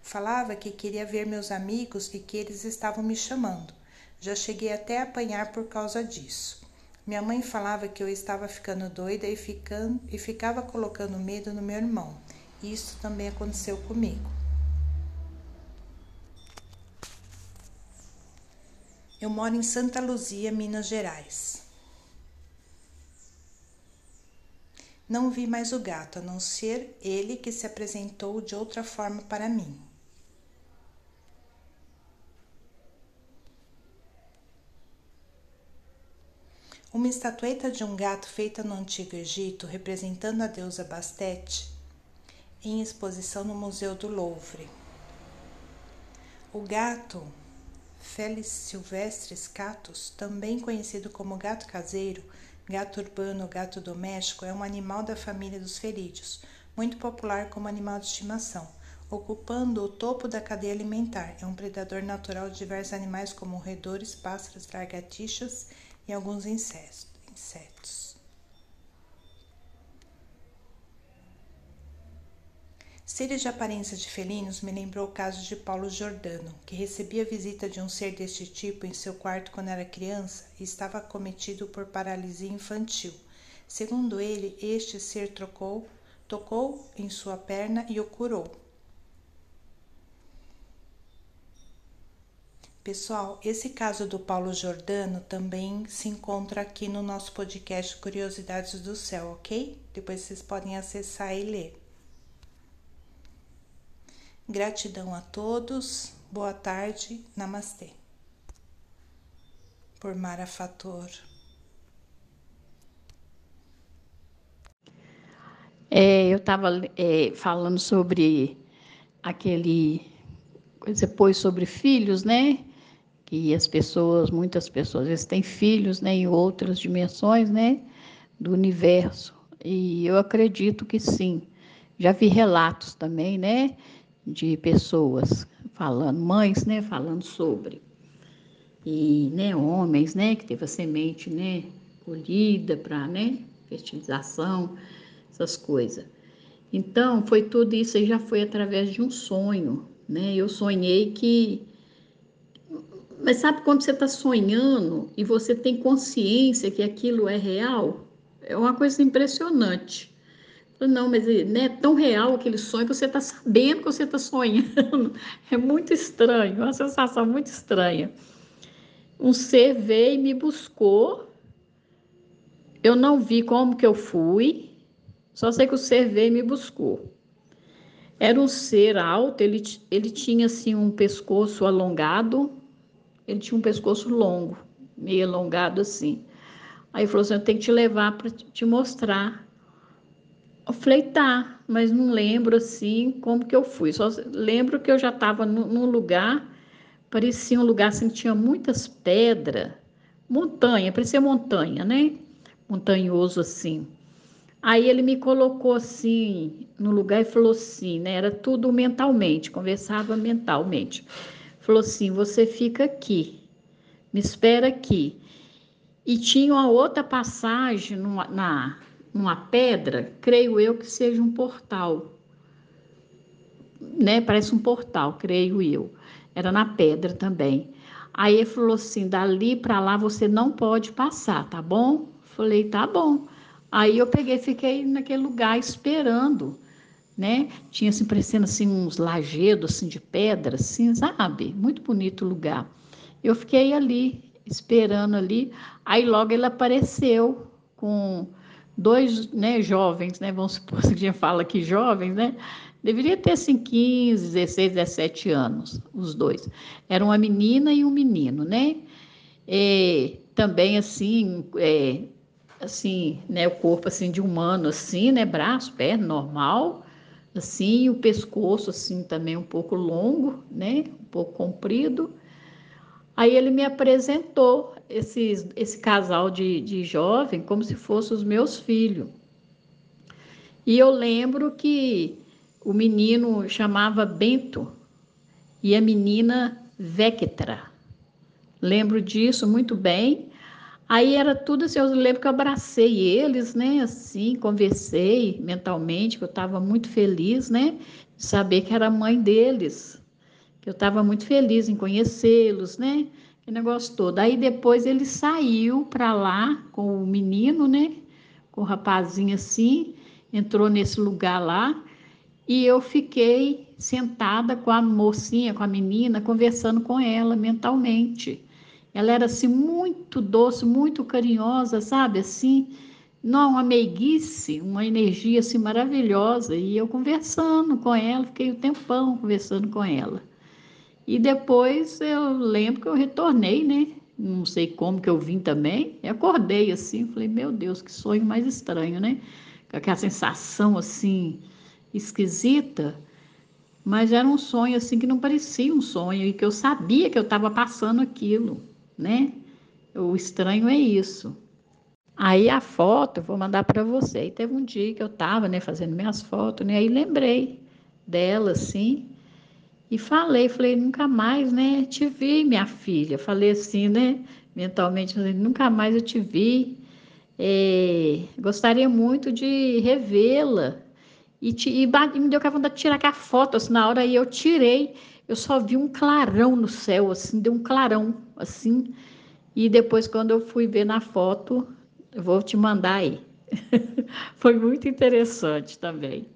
B: Falava que queria ver meus amigos e que eles estavam me chamando. Já cheguei até a apanhar por causa disso. Minha mãe falava que eu estava ficando doida e, ficando, e ficava colocando medo no meu irmão. Isso também aconteceu comigo. Eu moro em Santa Luzia, Minas Gerais. Não vi mais o gato, a não ser ele que se apresentou de outra forma para mim. Uma estatueta de um gato feita no Antigo Egito, representando a deusa Bastet, em exposição no Museu do Louvre. O gato Felis silvestris catus, também conhecido como gato caseiro, gato urbano ou gato doméstico, é um animal da família dos felídeos, muito popular como animal de estimação, ocupando o topo da cadeia alimentar. É um predador natural de diversos animais como roedores, pássaros, lagartixas e alguns insetos. Seres de aparência de felinos me lembrou o caso de Paulo Giordano, que recebia visita de um ser deste tipo em seu quarto quando era criança e estava acometido por paralisia infantil. Segundo ele, este ser trocou, tocou em sua perna e o curou. Pessoal, esse caso do Paulo Jordano também se encontra aqui no nosso podcast Curiosidades do Céu, ok? Depois vocês podem acessar e ler. Gratidão a todos, boa tarde, namastê. Por Mara Fator.
A: É, eu estava é, falando sobre aquele. Depois sobre filhos, né? que as pessoas, muitas pessoas, às vezes têm filhos né, em outras dimensões né, do universo. E eu acredito que sim. Já vi relatos também, né, de pessoas falando, mães, né, falando sobre. E, né, homens, né, que teve a semente, né, colhida para, né, fertilização, essas coisas. Então, foi tudo isso aí já foi através de um sonho, né? Eu sonhei que mas sabe quando você está sonhando e você tem consciência que aquilo é real? É uma coisa impressionante. Não, mas é tão real aquele sonho que você está sabendo que você está sonhando. <laughs> É muito estranho, uma sensação muito estranha. Um ser veio e me buscou. Eu não vi como que eu fui, só sei que o ser veio e me buscou. Era um ser alto, ele, ele tinha assim um pescoço alongado, ele tinha um pescoço longo, meio alongado assim. Aí falou assim: Eu tenho que te levar para te mostrar. Falei: Tá, mas não lembro assim como que eu fui. Só lembro que eu já estava num lugar, parecia um lugar assim que tinha muitas pedras, montanha, parecia montanha, né? Montanhoso assim. Aí ele me colocou assim no lugar e falou assim, né? Era tudo mentalmente, conversava mentalmente falou assim: você fica aqui, me espera aqui. E tinha uma outra passagem numa, na, numa pedra, creio eu que seja um portal. Né? Parece um portal, creio eu. Era na pedra também. Aí ele falou assim: dali para lá você não pode passar, tá bom? Falei: tá bom. Aí eu peguei, fiquei naquele lugar esperando né? Tinha assim parecendo assim uns lajedos assim de pedra, assim, sabe? Muito bonito lugar. Eu fiquei ali esperando ali, aí logo ele apareceu com dois, né, jovens, né? Vamos supor <laughs> que a gente fala que jovens, né? Deveria ter assim 15, 16, 17 anos, os dois. Era uma menina e um menino, né? E, também assim, é, assim, né, o corpo assim de humano assim, né, braço, perna normal, assim, o pescoço assim também um pouco longo, né, um pouco comprido. Aí ele me apresentou esse casal de, de jovem como se fossem os meus filhos. E eu lembro que o menino chamava Bento e a menina Vectra. Lembro disso muito bem. Aí era tudo assim, eu lembro que eu abracei eles, né, assim, conversei mentalmente, que eu estava muito feliz, né, de saber que era mãe deles, eu estava muito feliz em conhecê-los, né, que negócio todo. Aí depois ele saiu para lá com o menino, né? Com o rapazinho assim, entrou nesse lugar lá e eu fiquei sentada com a mocinha, com a menina, conversando com ela mentalmente. Ela era assim muito doce, muito carinhosa, sabe? Assim, não, uma meiguice, uma energia assim maravilhosa. E eu conversando com ela, fiquei o um tempão conversando com ela. E depois eu lembro que eu retornei, né? Não sei como que eu vim também. E acordei assim, falei, meu Deus, que sonho mais estranho, né? Com aquela sensação assim esquisita, mas era um sonho assim que não parecia um sonho e que eu sabia que eu estava passando aquilo né? O estranho é isso. Aí a foto eu vou mandar para você. E teve um dia que eu estava, né, fazendo minhas fotos, né? Aí lembrei dela, assim, e falei, falei, nunca mais, né, te vi, minha filha. Falei assim, né, mentalmente, nunca mais eu te vi. É, gostaria muito de revê-la. E, e, e, me deu a vontade de tirar aquela foto, assim, na hora aí eu tirei eu só vi um clarão no céu, assim, deu um clarão, assim. E depois, quando eu fui ver na foto, eu vou te mandar aí. <laughs> Foi muito interessante também.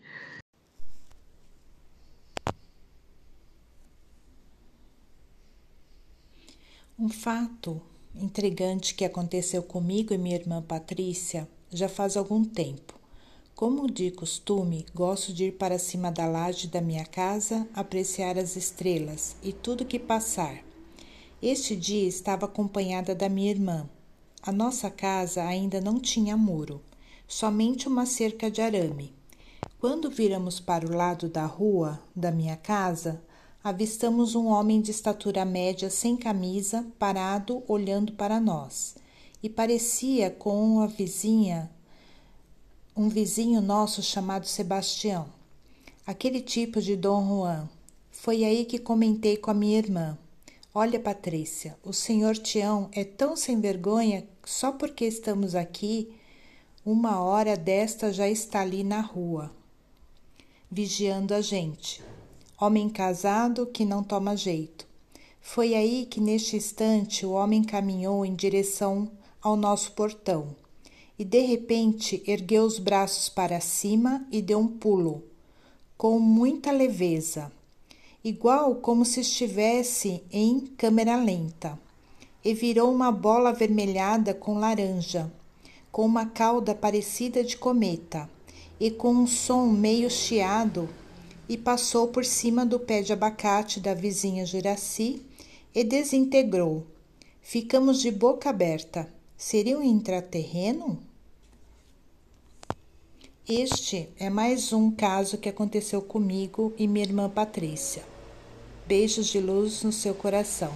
B: Um fato intrigante que aconteceu comigo e minha irmã Patrícia já faz algum tempo. Como de costume, gosto de ir para cima da laje da minha casa, apreciar as estrelas e tudo que passar. Este dia estava acompanhada da minha irmã. A nossa casa ainda não tinha muro, somente uma cerca de arame. Quando viramos para o lado da rua da minha casa, avistamos um homem de estatura média sem camisa, parado olhando para nós, e parecia com uma vizinha um vizinho nosso chamado Sebastião, aquele tipo de Dom Juan. Foi aí que comentei com a minha irmã. Olha, Patrícia, o senhor Tião é tão sem vergonha só porque estamos aqui, uma hora desta já está ali na rua, vigiando a gente. Homem casado que não toma jeito. Foi aí que, neste instante, o homem caminhou em direção ao nosso portão e de repente ergueu os braços para cima e deu um pulo, com muita leveza, igual como se estivesse em câmera lenta, e virou uma bola avermelhada com laranja, com uma cauda parecida de cometa e com um som meio chiado, e passou por cima do pé de abacate da vizinha Juraci e desintegrou. Ficamos de boca aberta. Seria um intraterreno? Este é mais um caso que aconteceu comigo e minha irmã Patrícia. Beijos de luz no seu coração.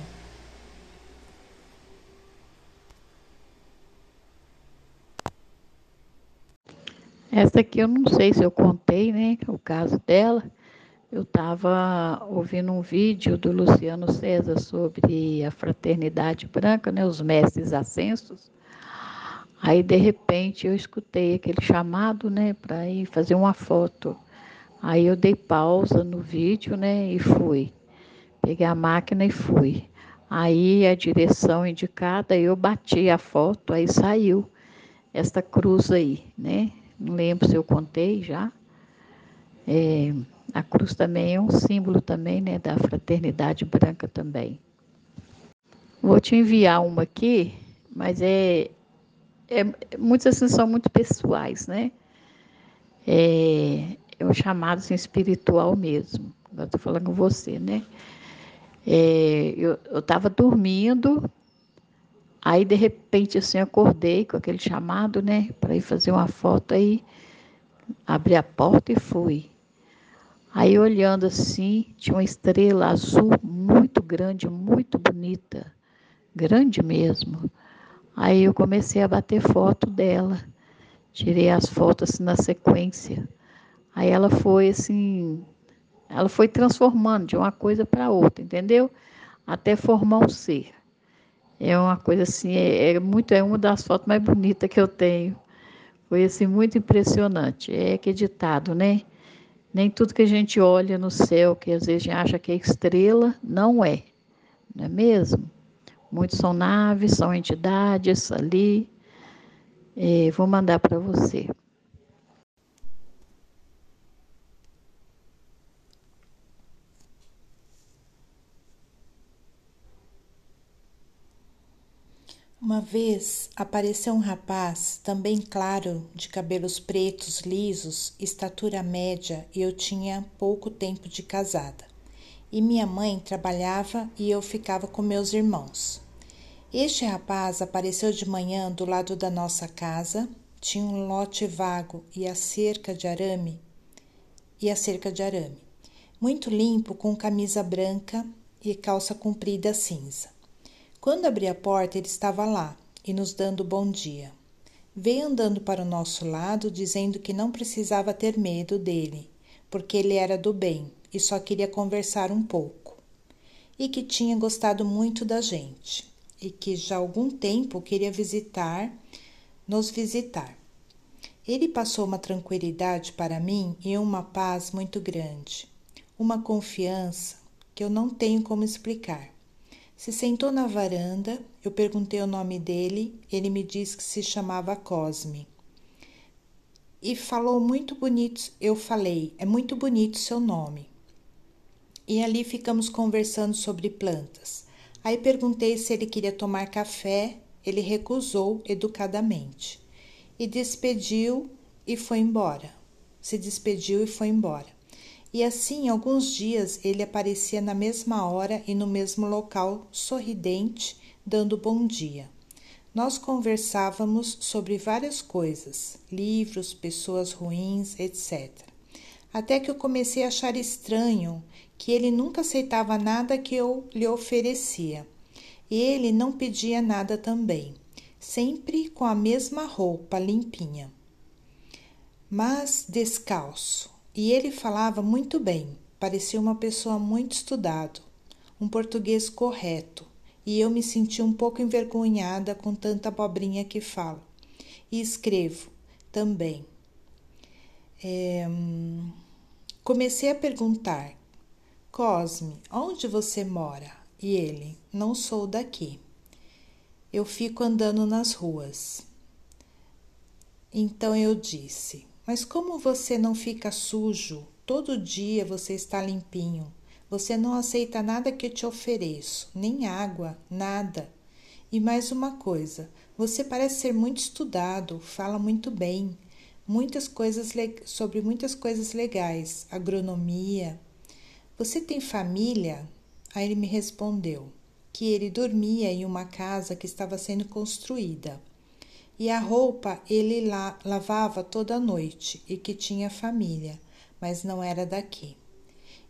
A: Essa aqui eu não sei se eu contei, né? O caso dela. Eu estava ouvindo um vídeo do Luciano César sobre a fraternidade branca, né? Os mestres ascensos. Aí, de repente, eu escutei aquele chamado, né, para ir fazer uma foto. Aí eu dei pausa no vídeo, né, e fui. Peguei a máquina e fui. Aí a direção indicada, eu bati a foto, aí saiu esta cruz aí, né? Não lembro se eu contei já. É, a cruz também é um símbolo também, né, da fraternidade branca também. Vou te enviar uma aqui, mas é é, muitas assim são muito pessoais, né? É, é um chamado assim, espiritual mesmo. Agora estou falando com você, né? É, eu estava dormindo, aí de repente assim acordei com aquele chamado, né? Para ir fazer uma foto aí, abri a porta e fui. Aí olhando assim, tinha uma estrela azul muito grande, muito bonita, grande mesmo. Aí eu comecei a bater foto dela. Tirei as fotos assim, na sequência. Aí ela foi assim, ela foi transformando de uma coisa para outra, entendeu? Até formar um ser. É uma coisa assim, é, é, muito, é uma das fotos mais bonitas que eu tenho. Foi assim muito impressionante. É acreditado, né? Nem tudo que a gente olha no céu, que às vezes a gente acha que é estrela, não é. Não é mesmo? Muitos são naves, são entidades ali. É, vou mandar para você.
B: Uma vez apareceu um rapaz, também claro, de cabelos pretos, lisos, estatura média, e eu tinha pouco tempo de casada. E minha mãe trabalhava e eu ficava com meus irmãos. Este rapaz apareceu de manhã do lado da nossa casa, tinha um lote vago e a cerca de arame, e a cerca de arame, muito limpo, com camisa branca e calça comprida cinza. Quando abri a porta, ele estava lá e nos dando bom dia. Veio andando para o nosso lado, dizendo que não precisava ter medo dele, porque ele era do bem e só queria conversar um pouco. E que tinha gostado muito da gente e que já há algum tempo queria visitar, nos visitar. Ele passou uma tranquilidade para mim e uma paz muito grande, uma confiança que eu não tenho como explicar. Se sentou na varanda, eu perguntei o nome dele, ele me disse que se chamava Cosme. E falou muito bonito, eu falei, é muito bonito seu nome. E ali ficamos conversando sobre plantas. Aí perguntei se ele queria tomar café, ele recusou educadamente. E despediu e foi embora. Se despediu e foi embora. E assim, alguns dias ele aparecia na mesma hora e no mesmo local, sorridente, dando bom dia. Nós conversávamos sobre várias coisas, livros, pessoas ruins, etc. Até que eu comecei a achar estranho que ele nunca aceitava nada que eu lhe oferecia. E ele não pedia nada também, sempre com a mesma roupa limpinha, mas descalço e ele falava muito bem, parecia uma pessoa muito estudado, um português correto, e eu me senti um pouco envergonhada com tanta abobrinha que falo. E escrevo também. É, comecei a perguntar: Cosme, onde você mora? E ele: Não sou daqui. Eu fico andando nas ruas. Então eu disse: mas como você não fica sujo? Todo dia você está limpinho. Você não aceita nada que te ofereço, nem água, nada. E mais uma coisa, você parece ser muito estudado, fala muito bem, muitas coisas sobre muitas coisas legais, agronomia. Você tem família? Aí ele me respondeu que ele dormia em uma casa que estava sendo construída e a roupa ele la lavava toda noite e que tinha família, mas não era daqui.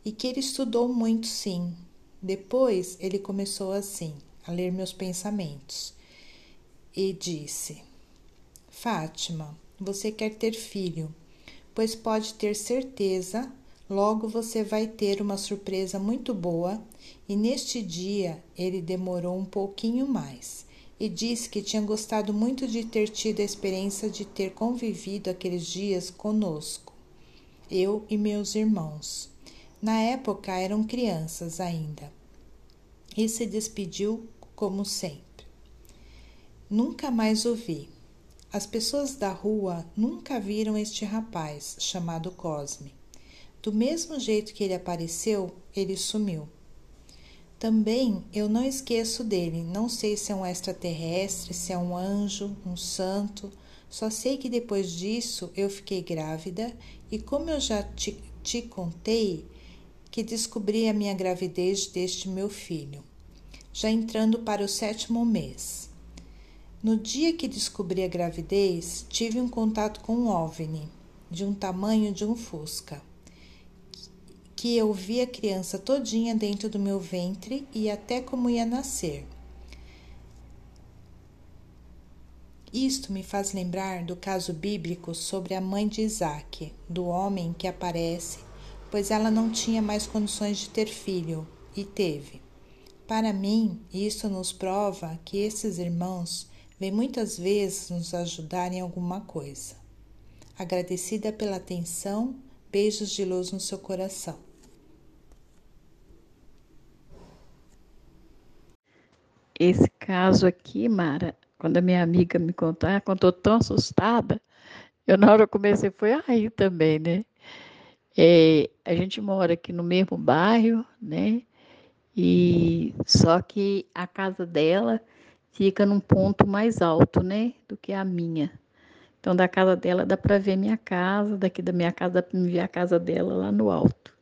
B: E que ele estudou muito, sim. Depois ele começou assim, a ler meus pensamentos, e disse: Fátima, você quer ter filho, pois pode ter certeza, logo você vai ter uma surpresa muito boa. E neste dia ele demorou um pouquinho mais e disse que tinha gostado muito de ter tido a experiência de ter convivido aqueles dias conosco, eu e meus irmãos. Na época eram crianças ainda. E se despediu como sempre. Nunca mais o vi. As pessoas da rua nunca viram este rapaz chamado Cosme. Do mesmo jeito que ele apareceu, ele sumiu. Também eu não esqueço dele, não sei se é um extraterrestre, se é um anjo, um santo, só sei que depois disso eu fiquei grávida. E, como eu já te, te contei, que descobri a minha gravidez deste meu filho, já entrando para o sétimo mês. No dia que descobri a gravidez, tive um contato com um OVNI, de um tamanho de um fusca que eu vi a criança todinha dentro do meu ventre e até como ia nascer. Isto me faz lembrar do caso bíblico sobre a mãe de Isaac, do homem que aparece, pois ela não tinha mais condições de ter filho, e teve. Para mim, isso nos prova que esses irmãos vêm muitas vezes nos ajudar em alguma coisa. Agradecida pela atenção, beijos de luz no seu coração.
A: Esse caso aqui, Mara, quando a minha amiga me contou, ela contou tão assustada, eu na hora eu comecei foi aí também, né? É, a gente mora aqui no mesmo bairro, né? E só que a casa dela fica num ponto mais alto, né, do que a minha. Então da casa dela dá para ver minha casa, daqui da minha casa dá para ver a casa dela lá no alto.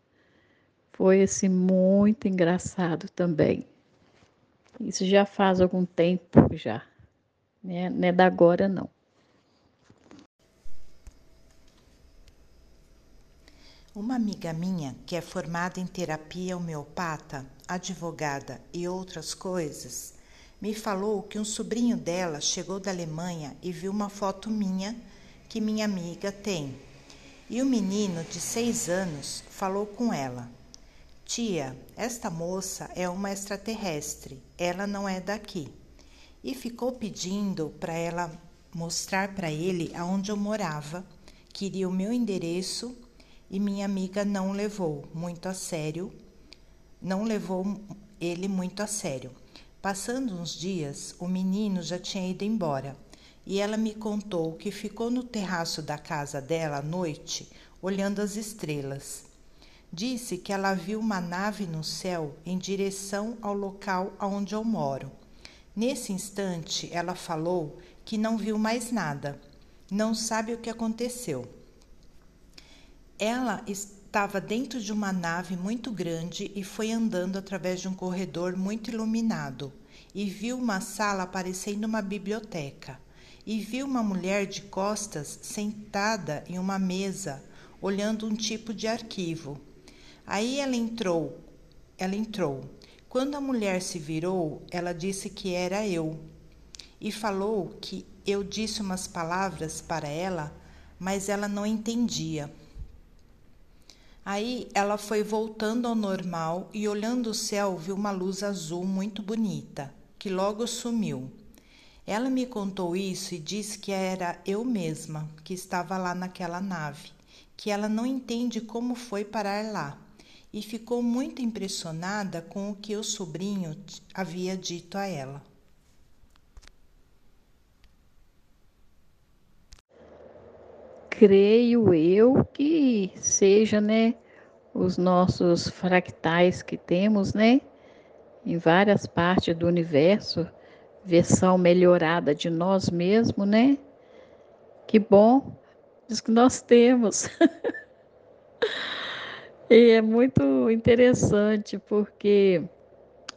A: Foi assim muito engraçado também. Isso já faz algum tempo já, né? Não é da agora não.
B: Uma amiga minha, que é formada em terapia homeopata, advogada e outras coisas, me falou que um sobrinho dela chegou da Alemanha e viu uma foto minha que minha amiga tem. E o menino de seis anos falou com ela: Tia, esta moça é uma extraterrestre, ela não é daqui. E ficou pedindo para ela mostrar para ele aonde eu morava, queria o meu endereço e minha amiga não levou muito a sério, não levou ele muito a sério. Passando uns dias, o menino já tinha ido embora e ela me contou que ficou no terraço da casa dela à noite olhando as estrelas. Disse que ela viu uma nave no céu em direção ao local onde eu moro. Nesse instante, ela falou que não viu mais nada, não sabe o que aconteceu. Ela estava dentro de uma nave muito grande e foi andando através de um corredor muito iluminado e viu uma sala parecendo uma biblioteca e viu uma mulher de costas sentada em uma mesa olhando um tipo de arquivo. Aí ela entrou, ela entrou. Quando a mulher se virou, ela disse que era eu e falou que eu disse umas palavras para ela, mas ela não entendia. Aí ela foi voltando ao normal e, olhando o céu, viu uma luz azul muito bonita, que logo sumiu. Ela me contou isso e disse que era eu mesma que estava lá naquela nave, que ela não entende como foi parar lá e ficou muito impressionada com o que o sobrinho havia dito a ela.
A: creio eu que seja, né, os nossos fractais que temos, né, em várias partes do universo, versão melhorada de nós mesmos, né? Que bom, diz que nós temos. <laughs> e é muito interessante porque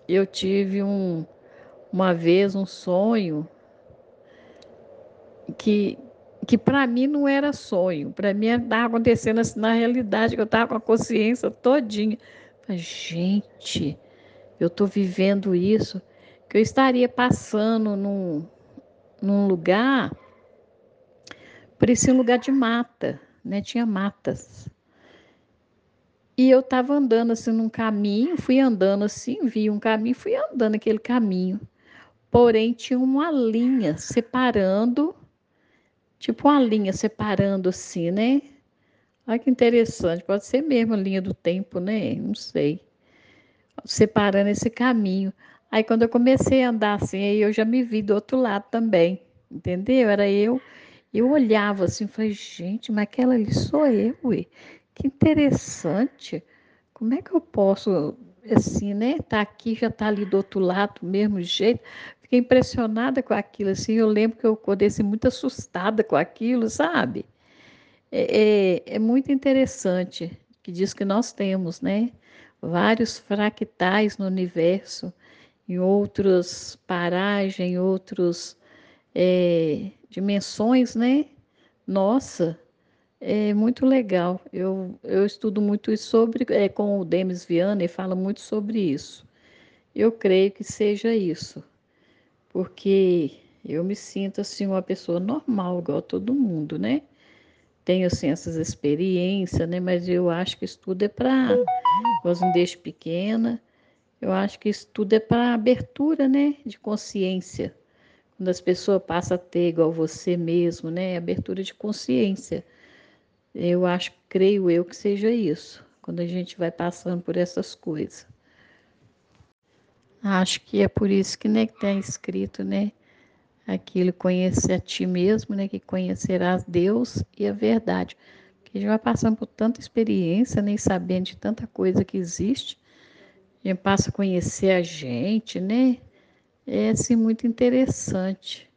A: eu tive um, uma vez um sonho que que para mim não era sonho, para mim estava acontecendo assim na realidade, que eu estava com a consciência todinha. Mas, gente, eu estou vivendo isso, que eu estaria passando num, num lugar, parecia um lugar de mata, né? Tinha matas. E eu estava andando assim num caminho, fui andando assim, vi um caminho, fui andando aquele caminho. Porém, tinha uma linha separando tipo uma linha separando assim, né? Olha que interessante, pode ser mesmo a linha do tempo, né? Não sei. Separando esse caminho. Aí quando eu comecei a andar assim, aí eu já me vi do outro lado também, entendeu? Era eu, eu olhava assim, falei, gente, mas aquela ali sou eu, ué. Que interessante. Como é que eu posso, assim, né? Tá aqui, já tá ali do outro lado, do mesmo jeito. Fiquei impressionada com aquilo, assim, eu lembro que eu acordei assim, muito assustada com aquilo, sabe? É, é, é muito interessante que diz que nós temos, né? Vários fractais no universo, em outras paragens, em outras é, dimensões, né? Nossa, é muito legal. Eu, eu estudo muito isso sobre, é, com o Demis Viana e fala muito sobre isso. Eu creio que seja isso porque eu me sinto assim uma pessoa normal, igual todo mundo, né? Tenho assim essas experiências, né? Mas eu acho que isso tudo é para, quando desde pequena, eu acho que isso tudo é para abertura, né? De consciência. Quando as pessoas passam a ter igual você mesmo, né? Abertura de consciência. Eu acho, creio eu que seja isso. Quando a gente vai passando por essas coisas. Acho que é por isso que né, está escrito, né? Aquilo conhecer a ti mesmo, né? Que conhecerás Deus e a verdade. Porque a gente vai passando por tanta experiência, nem né, sabendo de tanta coisa que existe. A gente passa a conhecer a gente, né? É assim muito interessante.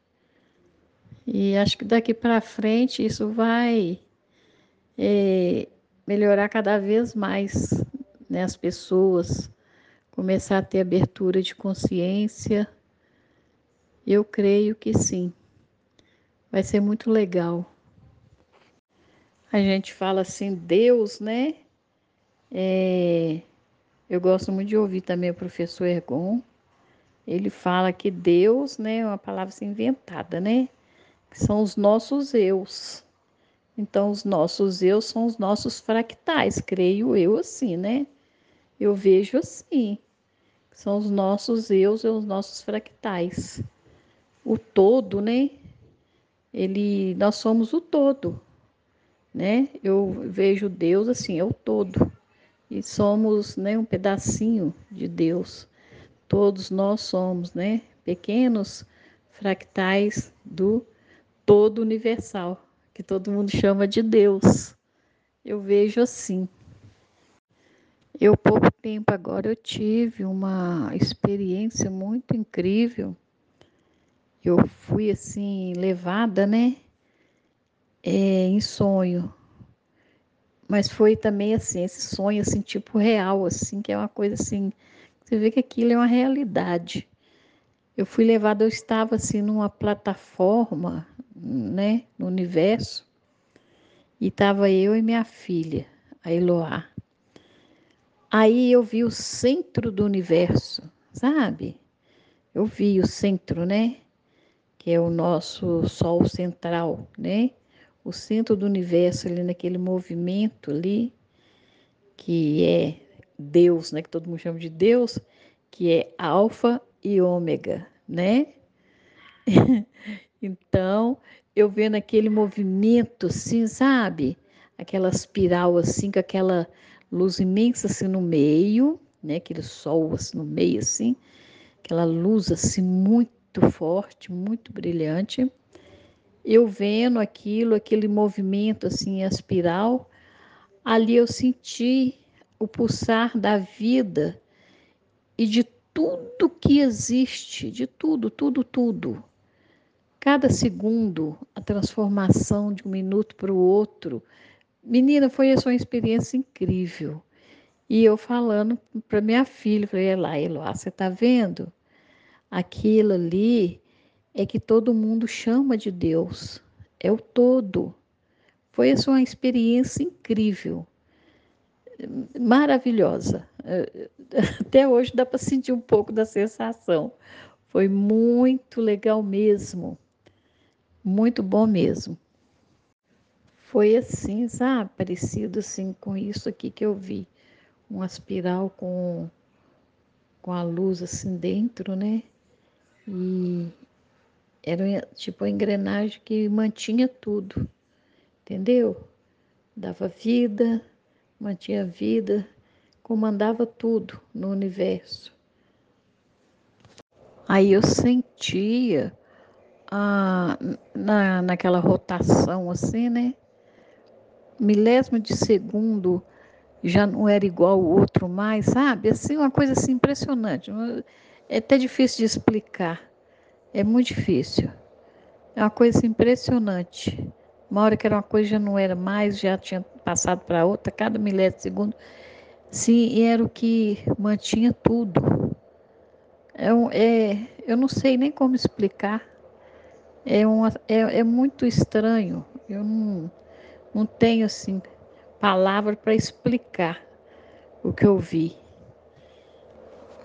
A: E acho que daqui para frente isso vai é, melhorar cada vez mais né, as pessoas começar a ter abertura de consciência? Eu creio que sim. Vai ser muito legal. A gente fala assim, Deus, né? É, eu gosto muito de ouvir também o professor Ergon. Ele fala que Deus, né, é uma palavra assim, inventada, né? Que são os nossos eus. Então, os nossos eus são os nossos fractais, creio eu assim, né? Eu vejo assim são os nossos eus e os nossos fractais. O todo, né? Ele, nós somos o todo, né? Eu vejo Deus assim, é o todo. E somos, né, um pedacinho de Deus. Todos nós somos, né, pequenos fractais do todo universal, que todo mundo chama de Deus. Eu vejo assim. Eu, pouco tempo agora, eu tive uma experiência muito incrível. Eu fui, assim, levada, né, é, em sonho. Mas foi também, assim, esse sonho, assim, tipo real, assim, que é uma coisa, assim, você vê que aquilo é uma realidade. Eu fui levada, eu estava, assim, numa plataforma, né, no universo, e estava eu e minha filha, a Eloá. Aí eu vi o centro do universo, sabe? Eu vi o centro, né? Que é o nosso Sol central, né? O centro do universo ali naquele movimento ali, que é Deus, né? Que todo mundo chama de Deus, que é Alfa e Ômega, né? <laughs> então, eu vendo aquele movimento assim, sabe? Aquela espiral assim, com aquela luz imensa assim no meio, né? Aquele sol assim no meio assim, aquela luz assim muito forte, muito brilhante. Eu vendo aquilo, aquele movimento assim, a espiral, ali eu senti o pulsar da vida e de tudo que existe, de tudo, tudo, tudo. Cada segundo, a transformação de um minuto para o outro, Menina, foi essa uma experiência incrível. E eu falando para minha filha, falei, lá, Eloá, você está vendo? Aquilo ali é que todo mundo chama de Deus, é o todo. Foi essa uma experiência incrível, maravilhosa. <laughs> Até hoje dá para sentir um pouco da sensação. Foi muito legal mesmo, muito bom mesmo foi assim, sabe? Parecido assim com isso aqui que eu vi. Uma espiral com, com a luz assim dentro, né? E era tipo a engrenagem que mantinha tudo, entendeu? Dava vida, mantinha vida, comandava tudo no universo. Aí eu sentia na, naquela rotação assim, né? milésimo de segundo já não era igual o outro mais, sabe? Assim, uma coisa assim impressionante. É até difícil de explicar. É muito difícil. É uma coisa assim, impressionante. Uma hora que era uma coisa já não era mais, já tinha passado para outra, cada milésimo de segundo. Sim, e era o que mantinha tudo. É, é, eu não sei nem como explicar. É, uma, é, é muito estranho. Eu não não tenho assim palavra para explicar o que eu vi.